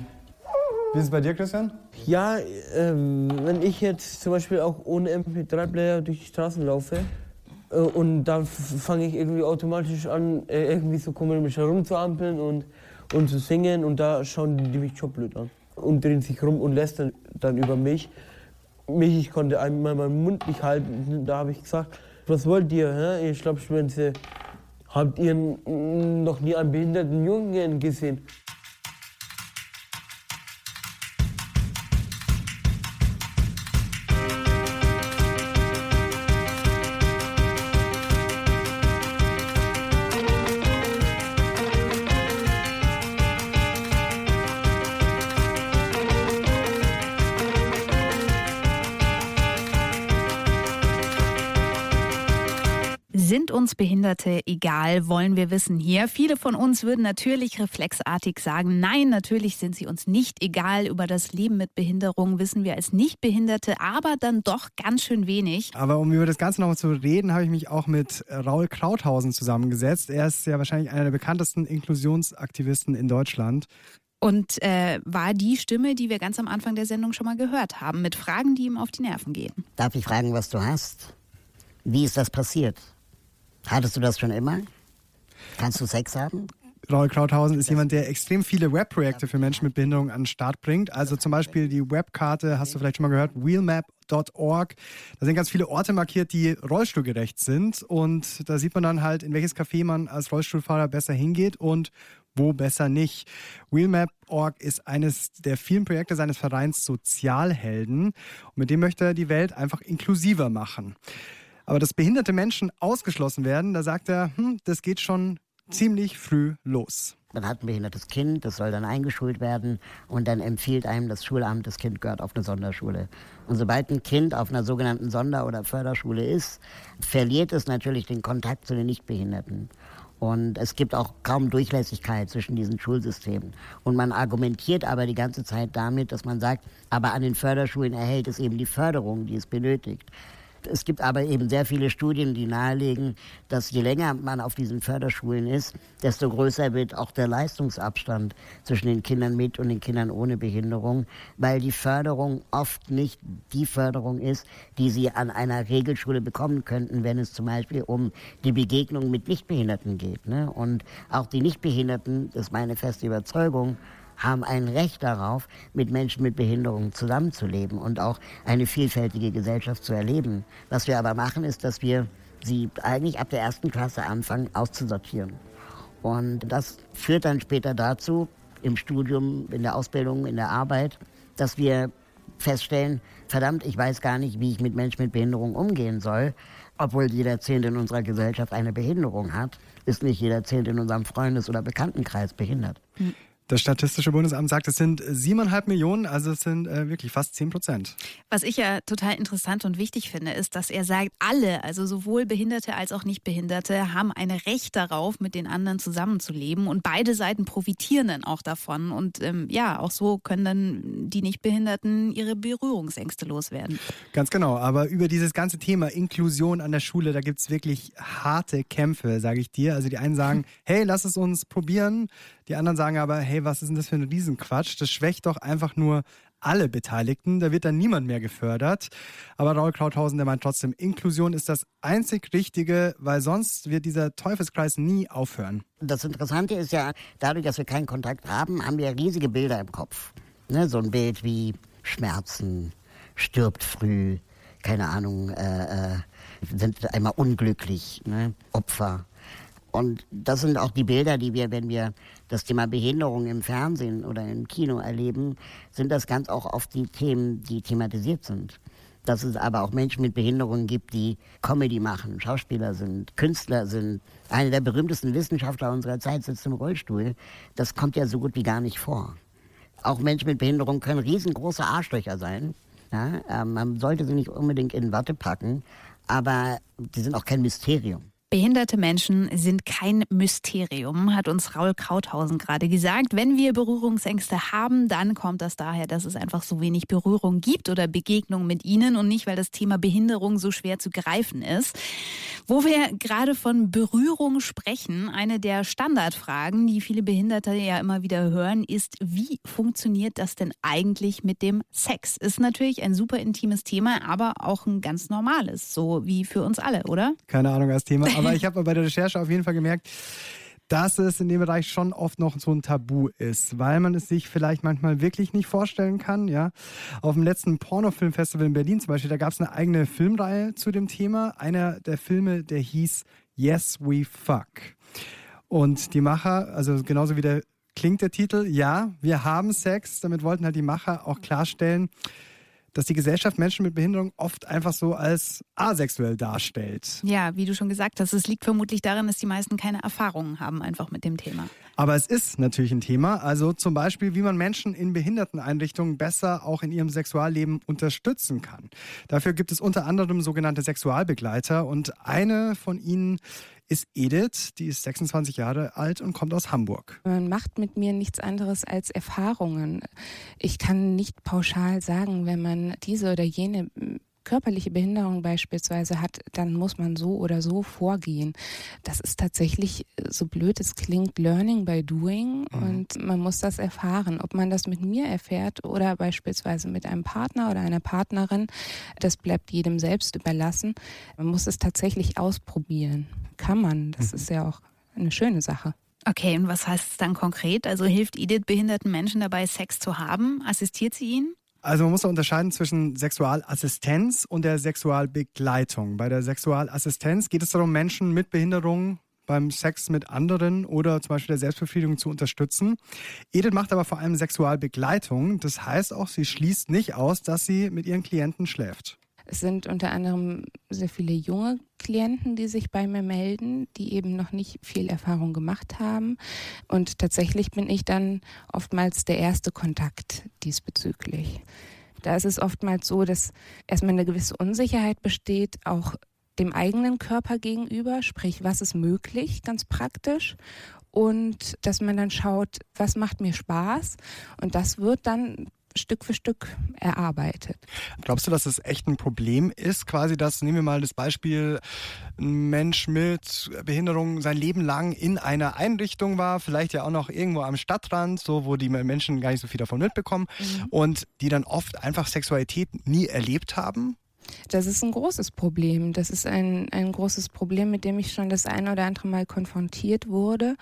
Wie ist es bei dir, Christian? Ja, ähm, wenn ich jetzt zum Beispiel auch ohne MP3-Player durch die Straßen laufe äh, und dann fange ich irgendwie automatisch an, äh, irgendwie so komisch herumzuampeln und, und zu singen und da schauen die mich schon blöd an und drehen sich rum und lästern dann über mich. Mich, ich konnte einmal meinen Mund nicht halten, da habe ich gesagt, was wollt ihr, hä? ihr Schlappschwänze? Habt ihr noch nie einen behinderten Jungen gesehen? Sind uns Behinderte egal, wollen wir wissen hier. Viele von uns würden natürlich reflexartig sagen, nein, natürlich sind sie uns nicht egal. Über das Leben mit Behinderung wissen wir als Nichtbehinderte aber dann doch ganz schön wenig. Aber um über das Ganze nochmal zu reden, habe ich mich auch mit Raul Krauthausen zusammengesetzt. Er ist ja wahrscheinlich einer der bekanntesten Inklusionsaktivisten in Deutschland. Und äh, war die Stimme, die wir ganz am Anfang der Sendung schon mal gehört haben, mit Fragen, die ihm auf die Nerven gehen. Darf ich fragen, was du hast? Wie ist das passiert? Hattest du das schon immer? Kannst du Sex haben? Raul Krauthausen ist jemand, der extrem viele Webprojekte für Menschen mit Behinderung an den Start bringt. Also zum Beispiel die Webkarte, hast du vielleicht schon mal gehört, wheelmap.org. Da sind ganz viele Orte markiert, die rollstuhlgerecht sind. Und da sieht man dann halt, in welches Café man als Rollstuhlfahrer besser hingeht und wo besser nicht. Wheelmap.org ist eines der vielen Projekte seines Vereins Sozialhelden. Und mit dem möchte er die Welt einfach inklusiver machen. Aber dass behinderte Menschen ausgeschlossen werden, da sagt er, hm, das geht schon ziemlich früh los. Man hat ein behindertes Kind, das soll dann eingeschult werden und dann empfiehlt einem das Schulamt, das Kind gehört auf eine Sonderschule. Und sobald ein Kind auf einer sogenannten Sonder- oder Förderschule ist, verliert es natürlich den Kontakt zu den Nichtbehinderten. Und es gibt auch kaum Durchlässigkeit zwischen diesen Schulsystemen. Und man argumentiert aber die ganze Zeit damit, dass man sagt, aber an den Förderschulen erhält es eben die Förderung, die es benötigt. Es gibt aber eben sehr viele Studien, die nahelegen, dass je länger man auf diesen Förderschulen ist, desto größer wird auch der Leistungsabstand zwischen den Kindern mit und den Kindern ohne Behinderung, weil die Förderung oft nicht die Förderung ist, die sie an einer Regelschule bekommen könnten, wenn es zum Beispiel um die Begegnung mit Nichtbehinderten geht. Ne? Und auch die Nichtbehinderten, das ist meine feste Überzeugung, haben ein Recht darauf, mit Menschen mit Behinderungen zusammenzuleben und auch eine vielfältige Gesellschaft zu erleben. Was wir aber machen, ist, dass wir sie eigentlich ab der ersten Klasse anfangen auszusortieren. Und das führt dann später dazu, im Studium, in der Ausbildung, in der Arbeit, dass wir feststellen, verdammt, ich weiß gar nicht, wie ich mit Menschen mit Behinderung umgehen soll. Obwohl jeder Zehnte in unserer Gesellschaft eine Behinderung hat, ist nicht jeder Zehnte in unserem Freundes- oder Bekanntenkreis behindert. Mhm. Das Statistische Bundesamt sagt, es sind siebeneinhalb Millionen, also es sind äh, wirklich fast zehn Prozent. Was ich ja total interessant und wichtig finde, ist, dass er sagt, alle, also sowohl Behinderte als auch Nichtbehinderte, haben ein Recht darauf, mit den anderen zusammenzuleben und beide Seiten profitieren dann auch davon. Und ähm, ja, auch so können dann die Nichtbehinderten ihre Berührungsängste loswerden. Ganz genau, aber über dieses ganze Thema Inklusion an der Schule, da gibt es wirklich harte Kämpfe, sage ich dir. Also die einen sagen, hey, lass es uns probieren. Die anderen sagen aber, hey, was ist denn das für ein Riesenquatsch? Das schwächt doch einfach nur alle Beteiligten. Da wird dann niemand mehr gefördert. Aber Raul Krauthausen, der meint trotzdem, Inklusion ist das einzig Richtige, weil sonst wird dieser Teufelskreis nie aufhören. Das Interessante ist ja, dadurch, dass wir keinen Kontakt haben, haben wir riesige Bilder im Kopf. Ne, so ein Bild wie Schmerzen, stirbt früh, keine Ahnung, äh, äh, sind einmal unglücklich, ne, Opfer. Und das sind auch die Bilder, die wir, wenn wir das Thema Behinderung im Fernsehen oder im Kino erleben, sind das ganz auch oft die Themen, die thematisiert sind. Dass es aber auch Menschen mit Behinderungen gibt, die Comedy machen, Schauspieler sind, Künstler sind. Einer der berühmtesten Wissenschaftler unserer Zeit sitzt im Rollstuhl. Das kommt ja so gut wie gar nicht vor. Auch Menschen mit Behinderung können riesengroße Arschlöcher sein. Ja, äh, man sollte sie nicht unbedingt in Watte packen, aber die sind auch kein Mysterium. Behinderte Menschen sind kein Mysterium, hat uns Raul Krauthausen gerade gesagt. Wenn wir Berührungsängste haben, dann kommt das daher, dass es einfach so wenig Berührung gibt oder Begegnung mit ihnen und nicht, weil das Thema Behinderung so schwer zu greifen ist. Wo wir gerade von Berührung sprechen, eine der Standardfragen, die viele Behinderte ja immer wieder hören, ist, wie funktioniert das denn eigentlich mit dem Sex? Ist natürlich ein super intimes Thema, aber auch ein ganz normales, so wie für uns alle, oder? Keine Ahnung als Thema, aber ich habe bei der Recherche auf jeden Fall gemerkt, dass es in dem Bereich schon oft noch so ein Tabu ist, weil man es sich vielleicht manchmal wirklich nicht vorstellen kann. Ja, auf dem letzten Pornofilmfestival in Berlin zum Beispiel, da gab es eine eigene Filmreihe zu dem Thema. Einer der Filme, der hieß Yes We Fuck. Und die Macher, also genauso wie der klingt der Titel, ja, wir haben Sex. Damit wollten halt die Macher auch klarstellen, dass die Gesellschaft Menschen mit Behinderung oft einfach so als asexuell darstellt. Ja, wie du schon gesagt hast, es liegt vermutlich daran, dass die meisten keine Erfahrungen haben einfach mit dem Thema. Aber es ist natürlich ein Thema. Also zum Beispiel, wie man Menschen in Behinderteneinrichtungen besser auch in ihrem Sexualleben unterstützen kann. Dafür gibt es unter anderem sogenannte Sexualbegleiter und eine von ihnen ist Edith, die ist 26 Jahre alt und kommt aus Hamburg. Man macht mit mir nichts anderes als Erfahrungen. Ich kann nicht pauschal sagen, wenn man diese oder jene körperliche Behinderung beispielsweise hat, dann muss man so oder so vorgehen. Das ist tatsächlich, so blöd es klingt, Learning by Doing mhm. und man muss das erfahren. Ob man das mit mir erfährt oder beispielsweise mit einem Partner oder einer Partnerin, das bleibt jedem selbst überlassen. Man muss es tatsächlich ausprobieren. Kann man. Das mhm. ist ja auch eine schöne Sache. Okay, und was heißt es dann konkret? Also hilft Edith behinderten Menschen dabei, Sex zu haben? Assistiert sie ihnen? Also man muss da unterscheiden zwischen Sexualassistenz und der Sexualbegleitung. Bei der Sexualassistenz geht es darum, Menschen mit Behinderungen beim Sex mit anderen oder zum Beispiel der Selbstbefriedigung zu unterstützen. Edith macht aber vor allem Sexualbegleitung. Das heißt auch, sie schließt nicht aus, dass sie mit ihren Klienten schläft. Es sind unter anderem sehr viele junge Klienten, die sich bei mir melden, die eben noch nicht viel Erfahrung gemacht haben. Und tatsächlich bin ich dann oftmals der erste Kontakt diesbezüglich. Da ist es oftmals so, dass erstmal eine gewisse Unsicherheit besteht, auch dem eigenen Körper gegenüber, sprich, was ist möglich, ganz praktisch. Und dass man dann schaut, was macht mir Spaß. Und das wird dann Stück für Stück erarbeitet. Glaubst du, dass es echt ein Problem ist, quasi, dass, nehmen wir mal das Beispiel, ein Mensch mit Behinderung sein Leben lang in einer Einrichtung war, vielleicht ja auch noch irgendwo am Stadtrand, so wo die Menschen gar nicht so viel davon mitbekommen mhm. und die dann oft einfach Sexualität nie erlebt haben? Das ist ein großes Problem. Das ist ein, ein großes Problem, mit dem ich schon das eine oder andere Mal konfrontiert wurde.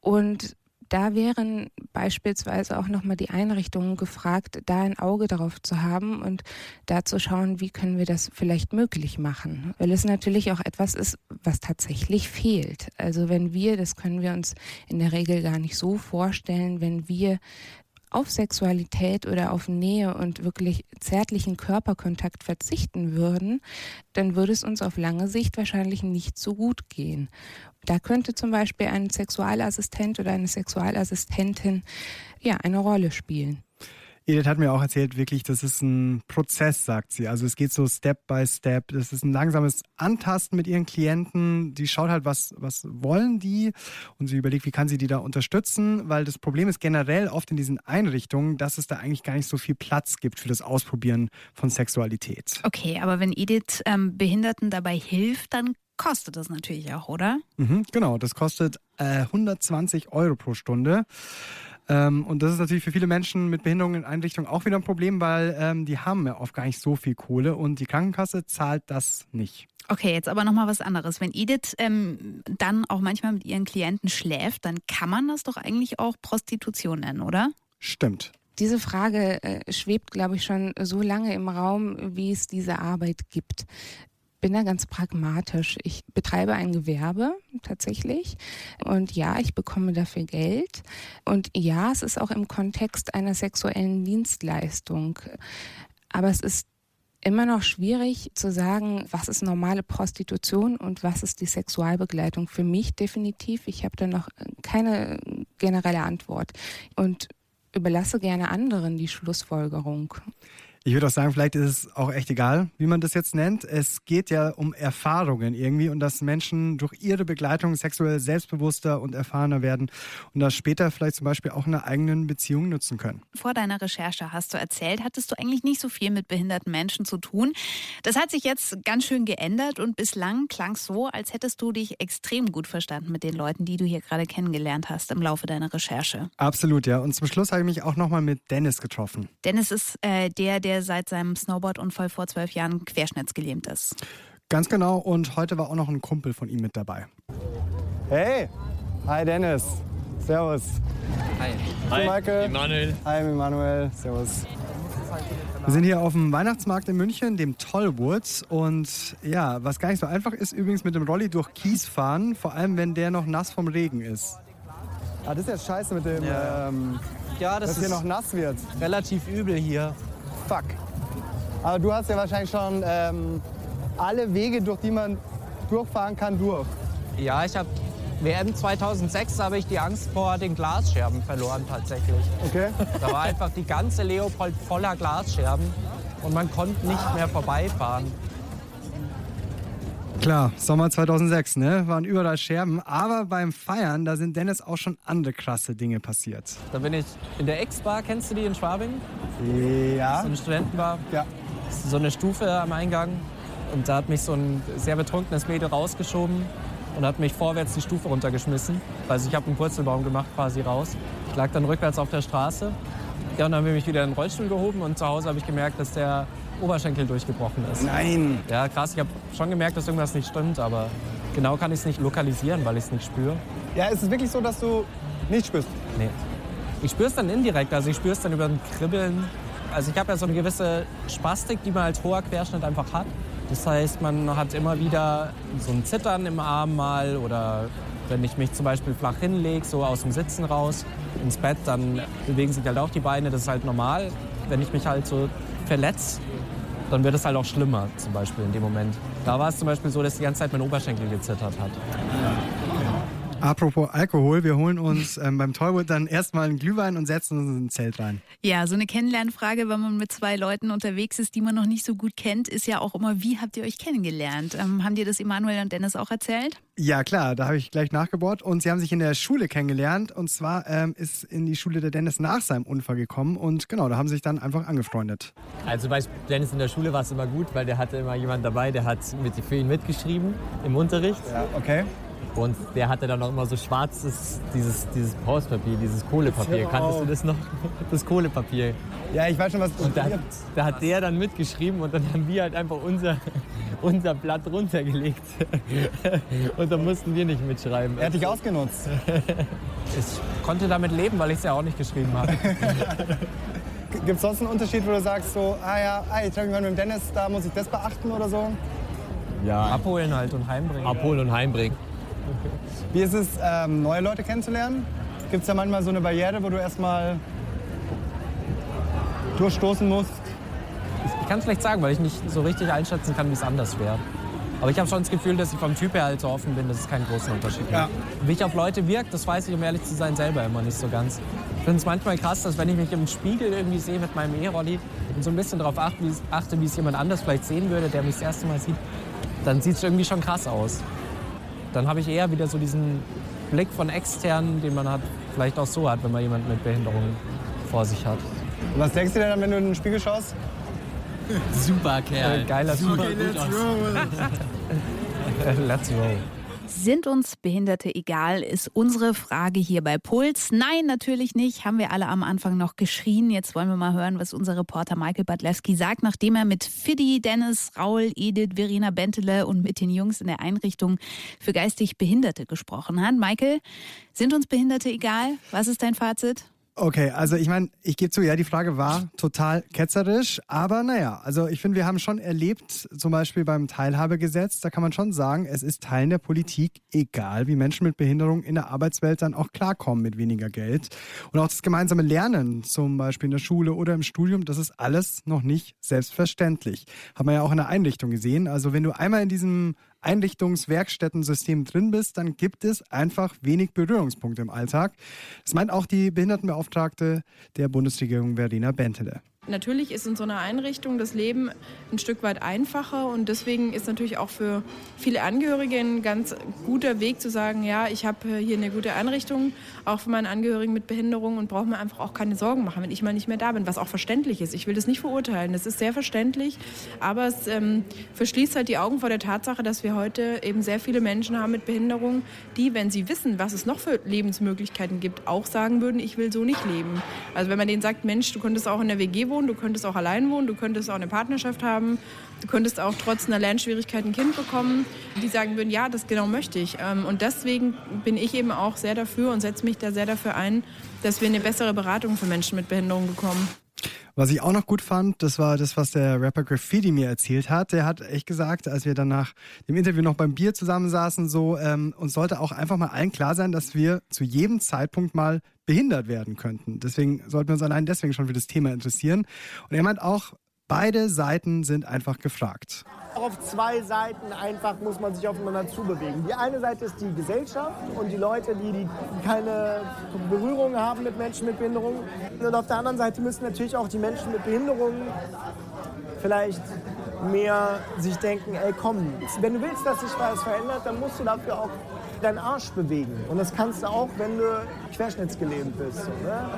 Und da wären beispielsweise auch nochmal die Einrichtungen gefragt, da ein Auge darauf zu haben und da zu schauen, wie können wir das vielleicht möglich machen. Weil es natürlich auch etwas ist, was tatsächlich fehlt. Also wenn wir, das können wir uns in der Regel gar nicht so vorstellen, wenn wir auf Sexualität oder auf Nähe und wirklich zärtlichen Körperkontakt verzichten würden, dann würde es uns auf lange Sicht wahrscheinlich nicht so gut gehen. Da könnte zum Beispiel ein Sexualassistent oder eine Sexualassistentin ja eine Rolle spielen. Edith hat mir auch erzählt, wirklich, das ist ein Prozess, sagt sie. Also es geht so Step by Step. Das ist ein langsames Antasten mit ihren Klienten. Die schaut halt, was, was wollen die und sie überlegt, wie kann sie die da unterstützen, weil das Problem ist generell oft in diesen Einrichtungen, dass es da eigentlich gar nicht so viel Platz gibt für das Ausprobieren von Sexualität. Okay, aber wenn Edith ähm, Behinderten dabei hilft, dann kostet das natürlich auch, oder? Mhm, genau, das kostet äh, 120 Euro pro Stunde. Ähm, und das ist natürlich für viele Menschen mit Behinderungen in Einrichtungen auch wieder ein Problem, weil ähm, die haben ja oft gar nicht so viel Kohle und die Krankenkasse zahlt das nicht. Okay, jetzt aber nochmal was anderes. Wenn Edith ähm, dann auch manchmal mit ihren Klienten schläft, dann kann man das doch eigentlich auch Prostitution nennen, oder? Stimmt. Diese Frage äh, schwebt, glaube ich, schon so lange im Raum, wie es diese Arbeit gibt bin da ganz pragmatisch. Ich betreibe ein Gewerbe tatsächlich und ja, ich bekomme dafür Geld und ja, es ist auch im Kontext einer sexuellen Dienstleistung. Aber es ist immer noch schwierig zu sagen, was ist normale Prostitution und was ist die Sexualbegleitung. Für mich definitiv. Ich habe da noch keine generelle Antwort und überlasse gerne anderen die Schlussfolgerung. Ich würde auch sagen, vielleicht ist es auch echt egal, wie man das jetzt nennt. Es geht ja um Erfahrungen irgendwie und dass Menschen durch ihre Begleitung sexuell selbstbewusster und erfahrener werden und das später vielleicht zum Beispiel auch in einer eigenen Beziehung nutzen können. Vor deiner Recherche hast du erzählt, hattest du eigentlich nicht so viel mit behinderten Menschen zu tun. Das hat sich jetzt ganz schön geändert und bislang klang es so, als hättest du dich extrem gut verstanden mit den Leuten, die du hier gerade kennengelernt hast im Laufe deiner Recherche. Absolut, ja. Und zum Schluss habe ich mich auch nochmal mit Dennis getroffen. Dennis ist äh, der, der seit seinem Snowboardunfall vor zwölf Jahren querschnittsgelähmt ist. Ganz genau. Und heute war auch noch ein Kumpel von ihm mit dabei. Hey, hi Dennis. Servus. Hi. Hi, Michael. Emanuel. Hi, Emanuel. Servus. Wir sind hier auf dem Weihnachtsmarkt in München, dem Tollwood. Und ja, was gar nicht so einfach ist, übrigens mit dem Rolli durch Kies fahren, vor allem wenn der noch nass vom Regen ist. Ah, das ist jetzt scheiße mit dem, Ja. ähm, Ja, das dass hier ist noch nass wird. relativ übel hier. Fuck. Aber du hast ja wahrscheinlich schon ähm, alle Wege, durch die man durchfahren kann, durch. Ja, ich habe WM 2006 habe ich die Angst vor den Glasscherben verloren tatsächlich. Okay. Da war einfach die ganze Leopold voller Glasscherben und man konnte nicht mehr vorbeifahren. Klar, Sommer 2006, ne? Waren überall Scherben. Aber beim Feiern, da sind Dennis auch schon andere krasse Dinge passiert. Da bin ich in der X-Bar, kennst du die in Schwabing? Ja. So eine Studentenbar. Ja. So eine Stufe am Eingang. Und da hat mich so ein sehr betrunkenes Mädel rausgeschoben und hat mich vorwärts die Stufe runtergeschmissen. Also ich habe einen Purzelbaum gemacht quasi raus. Ich lag dann rückwärts auf der Straße. Ja, und dann haben wir mich wieder in den Rollstuhl gehoben und zu Hause habe ich gemerkt, dass der Oberschenkel durchgebrochen ist. Nein. Ja, krass. Ich habe schon gemerkt, dass irgendwas nicht stimmt, aber genau kann ich es nicht lokalisieren, weil ich es nicht spüre. Ja, ist es wirklich so, dass du nicht spürst? Nee. Ich spüre es dann indirekt, also ich spüre es dann über ein Kribbeln. Also ich habe ja so eine gewisse Spastik, die man als hoher Querschnitt einfach hat. Das heißt, man hat immer wieder so ein Zittern im Arm mal oder wenn ich mich zum Beispiel flach hinlege, so aus dem Sitzen raus ins Bett, dann bewegen sich halt auch die Beine, das ist halt normal. Wenn ich mich halt so verletze, dann wird es halt auch schlimmer zum Beispiel in dem Moment. Da war es zum Beispiel so, dass die ganze Zeit mein Oberschenkel gezittert hat. Apropos Alkohol, wir holen uns ähm, beim Tollwood dann erstmal einen Glühwein und setzen uns in ein Zelt rein. Ja, so eine Kennenlernfrage, wenn man mit zwei Leuten unterwegs ist, die man noch nicht so gut kennt, ist ja auch immer, wie habt ihr euch kennengelernt? Ähm, haben dir das Emanuel und Dennis auch erzählt? Ja, klar, da habe ich gleich nachgebohrt. Und sie haben sich in der Schule kennengelernt. Und zwar ähm, ist in die Schule der Dennis nach seinem Unfall gekommen. Und genau, da haben sie sich dann einfach angefreundet. Also bei Dennis in der Schule war es immer gut, weil der hatte immer jemand dabei, der hat mit, für ihn mitgeschrieben im Unterricht. Ja, okay. Und der hatte dann auch immer so schwarzes, dieses, dieses Pauspapier, dieses Kohlepapier. Hör Kanntest du das noch? Das Kohlepapier. Ja, ich weiß schon, was du Und da, hat- da hat der dann mitgeschrieben und dann haben wir halt einfach unser, unser Blatt runtergelegt. Und dann mussten wir nicht mitschreiben. Er hat dich ausgenutzt. Ich konnte damit leben, weil ich es ja auch nicht geschrieben habe. Gibt es sonst einen Unterschied, wo du sagst, so, ah ja, ah, ich treffe mich mal mit dem Dennis, da muss ich das beachten oder so? Ja. Abholen halt und heimbringen. Abholen und heimbringen. Wie ist es, ähm, neue Leute kennenzulernen? Gibt es da manchmal so eine Barriere, wo du erstmal durchstoßen musst? Ich kann es schlecht sagen, weil ich nicht so richtig einschätzen kann, wie es anders wäre. Aber ich habe schon das Gefühl, dass ich vom Typ her halt so offen bin, dass es keinen großen Unterschied Ja. macht. Wie ich auf Leute wirkt, das weiß ich, um ehrlich zu sein, selber immer nicht so ganz. Ich finde es manchmal krass, dass wenn ich mich im Spiegel irgendwie sehe mit meinem E-Rolli und so ein bisschen darauf achte, wie es- achte, wie es jemand anders vielleicht sehen würde, der mich das erste Mal sieht, dann sieht es irgendwie schon krass aus. Dann habe ich eher wieder so diesen Blick von externen, den man hat, vielleicht auch so hat, wenn man jemanden mit Behinderung vor sich hat. Und was denkst du dann, wenn du in den Spiegel schaust? Super Kerl. Äh, geiler Super Typ. gut aus. Let's roll. Sind uns Behinderte egal, ist unsere Frage hier bei Puls. Nein, natürlich nicht. Haben wir alle am Anfang noch geschrien. Jetzt wollen wir mal hören, was unser Reporter Michael Badlewski sagt, nachdem er mit Fiddy, Dennis, Raul, Edith, Verena Bentele und mit den Jungs in der Einrichtung für geistig Behinderte gesprochen hat. Michael, sind uns Behinderte egal? Was ist dein Fazit? Okay, also ich meine, ich gebe zu, ja, die Frage war total ketzerisch, aber naja, also ich finde, wir haben schon erlebt, zum Beispiel beim Teilhabegesetz, da kann man schon sagen, es ist Teil der Politik, egal wie Menschen mit Behinderung in der Arbeitswelt dann auch klarkommen mit weniger Geld. Und auch das gemeinsame Lernen, zum Beispiel in der Schule oder im Studium, das ist alles noch nicht selbstverständlich. Haben wir ja auch in der Einrichtung gesehen. Also wenn du einmal in diesem Einrichtungswerkstättensystem drin bist, dann gibt es einfach wenig Berührungspunkte im Alltag. Das meint auch die Behindertenbeauftragte der Bundesregierung Verena Bentele. Natürlich ist in so einer Einrichtung das Leben ein Stück weit einfacher und deswegen ist natürlich auch für viele Angehörige ein ganz guter Weg zu sagen, ja, ich habe hier eine gute Einrichtung, auch für meine Angehörigen mit Behinderung und brauche mir einfach auch keine Sorgen machen, wenn ich mal nicht mehr da bin, was auch verständlich ist. Ich will das nicht verurteilen, das ist sehr verständlich, aber es ähm, verschließt halt die Augen vor der Tatsache, dass wir heute eben sehr viele Menschen haben mit Behinderung, die, wenn sie wissen, was es noch für Lebensmöglichkeiten gibt, auch sagen würden, ich will so nicht leben. Also wenn man denen sagt, Mensch, du könntest auch in der WG wohnen, du könntest auch allein wohnen, du könntest auch eine Partnerschaft haben, du könntest auch trotz einer Lernschwierigkeit ein Kind bekommen, die sagen würden, ja, das genau möchte ich. Ähm, und deswegen bin ich eben auch sehr dafür und setze mich da sehr dafür ein, dass wir eine bessere Beratung für Menschen mit Behinderung bekommen. Was ich auch noch gut fand, das war das, was der Rapper Graffiti mir erzählt hat. Der hat echt gesagt, als wir dann nach dem Interview noch beim Bier zusammensaßen, so, ähm, uns sollte auch einfach mal allen klar sein, dass wir zu jedem Zeitpunkt mal behindert werden könnten. Deswegen sollten wir uns allein deswegen schon für das Thema interessieren. Und er meint auch, beide Seiten sind einfach gefragt. Auf zwei Seiten einfach muss man sich aufeinander zubewegen. Die eine Seite ist die Gesellschaft und die Leute, die, die keine Berührung haben mit Menschen mit Behinderung. Und auf der anderen Seite müssen natürlich auch die Menschen mit Behinderung vielleicht mehr sich denken, ey komm, wenn du willst, dass sich was verändert, dann musst du dafür auch deinen Arsch bewegen. Und das kannst du auch, wenn du querschnittsgelähmt bist. So, ne?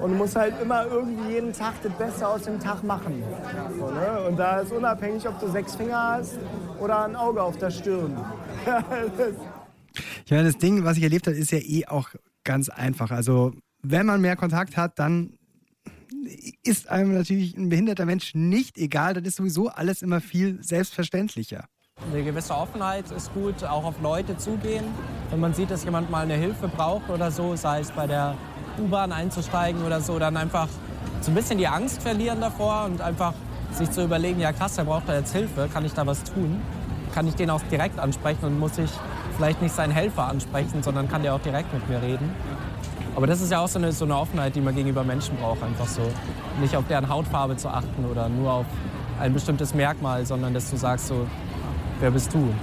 Und du musst halt immer irgendwie jeden Tag das Beste aus dem Tag machen. So, ne? Und da ist unabhängig, ob du sechs Finger hast oder ein Auge auf der Stirn. Ich meine, das Ding, was ich erlebt habe, ist ja eh auch ganz einfach. Also, wenn man mehr Kontakt hat, dann ist einem natürlich ein behinderter Mensch nicht egal. Das ist sowieso alles immer viel selbstverständlicher. Eine gewisse Offenheit ist gut, auch auf Leute zugehen. Wenn man sieht, dass jemand mal eine Hilfe braucht oder so, sei es bei der U-Bahn einzusteigen oder so, dann einfach so ein bisschen die Angst verlieren davor und einfach sich zu überlegen, ja krass, der braucht da jetzt Hilfe, kann ich da was tun? Kann ich den auch direkt ansprechen und muss ich vielleicht nicht seinen Helfer ansprechen, sondern kann der auch direkt mit mir reden. Aber das ist ja auch so eine, so eine Offenheit, die man gegenüber Menschen braucht, einfach so. Nicht auf deren Hautfarbe zu achten oder nur auf ein bestimmtes Merkmal, sondern dass du sagst so, wer bist du?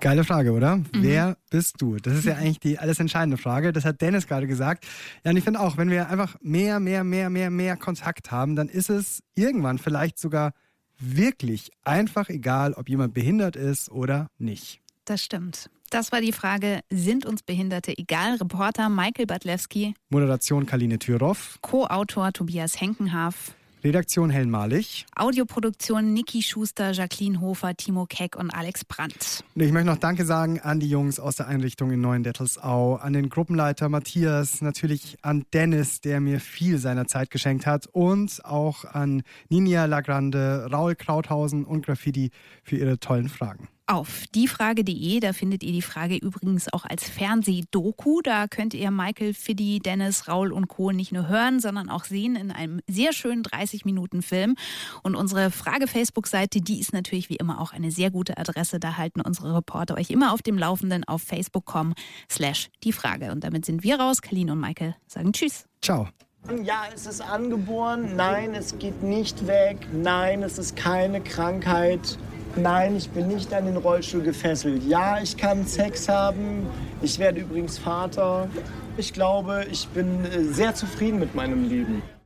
Geile Frage, oder? Mhm. Wer bist du? Das ist ja eigentlich die alles entscheidende Frage. Das hat Dennis gerade gesagt. Ja, und ich finde auch, wenn wir einfach mehr, mehr, mehr, mehr, mehr Kontakt haben, dann ist es irgendwann vielleicht sogar wirklich einfach egal, ob jemand behindert ist oder nicht. Das stimmt. Das war die Frage, sind uns Behinderte egal? Reporter Michael Badlewski. Moderation Kaline Thüroff. Co-Autor Tobias Henkenhaf. Redaktion Helen Malich. Audioproduktion Niki Schuster, Jacqueline Hofer, Timo Keck und Alex Brandt. Ich möchte noch Danke sagen an die Jungs aus der Einrichtung in Neuendettelsau, an den Gruppenleiter Matthias, natürlich an Dennis, der mir viel seiner Zeit geschenkt hat und auch an Ninja Lagrande, Raul Krauthausen und Graffiti für ihre tollen Fragen auf diefrage.de. Da findet ihr die Frage übrigens auch als Fernsehdoku. Da könnt ihr Michael, Fiddy, Dennis, Raul und Co. nicht nur hören, sondern auch sehen in einem sehr schönen 30-Minuten-Film. Und unsere Frage-Facebook-Seite, die ist natürlich wie immer auch eine sehr gute Adresse. Da halten unsere Reporter euch immer auf dem Laufenden auf facebook.com slash die Frage. Und damit sind wir raus. Kalin und Michael sagen Tschüss. Ciao. Ja, es ist angeboren. Nein, es geht nicht weg. Nein, es ist keine Krankheit. Nein, ich bin nicht an den Rollstuhl gefesselt. Ja, ich kann Sex haben. Ich werde übrigens Vater. Ich glaube, ich bin äh, sehr zufrieden mit meinem Leben.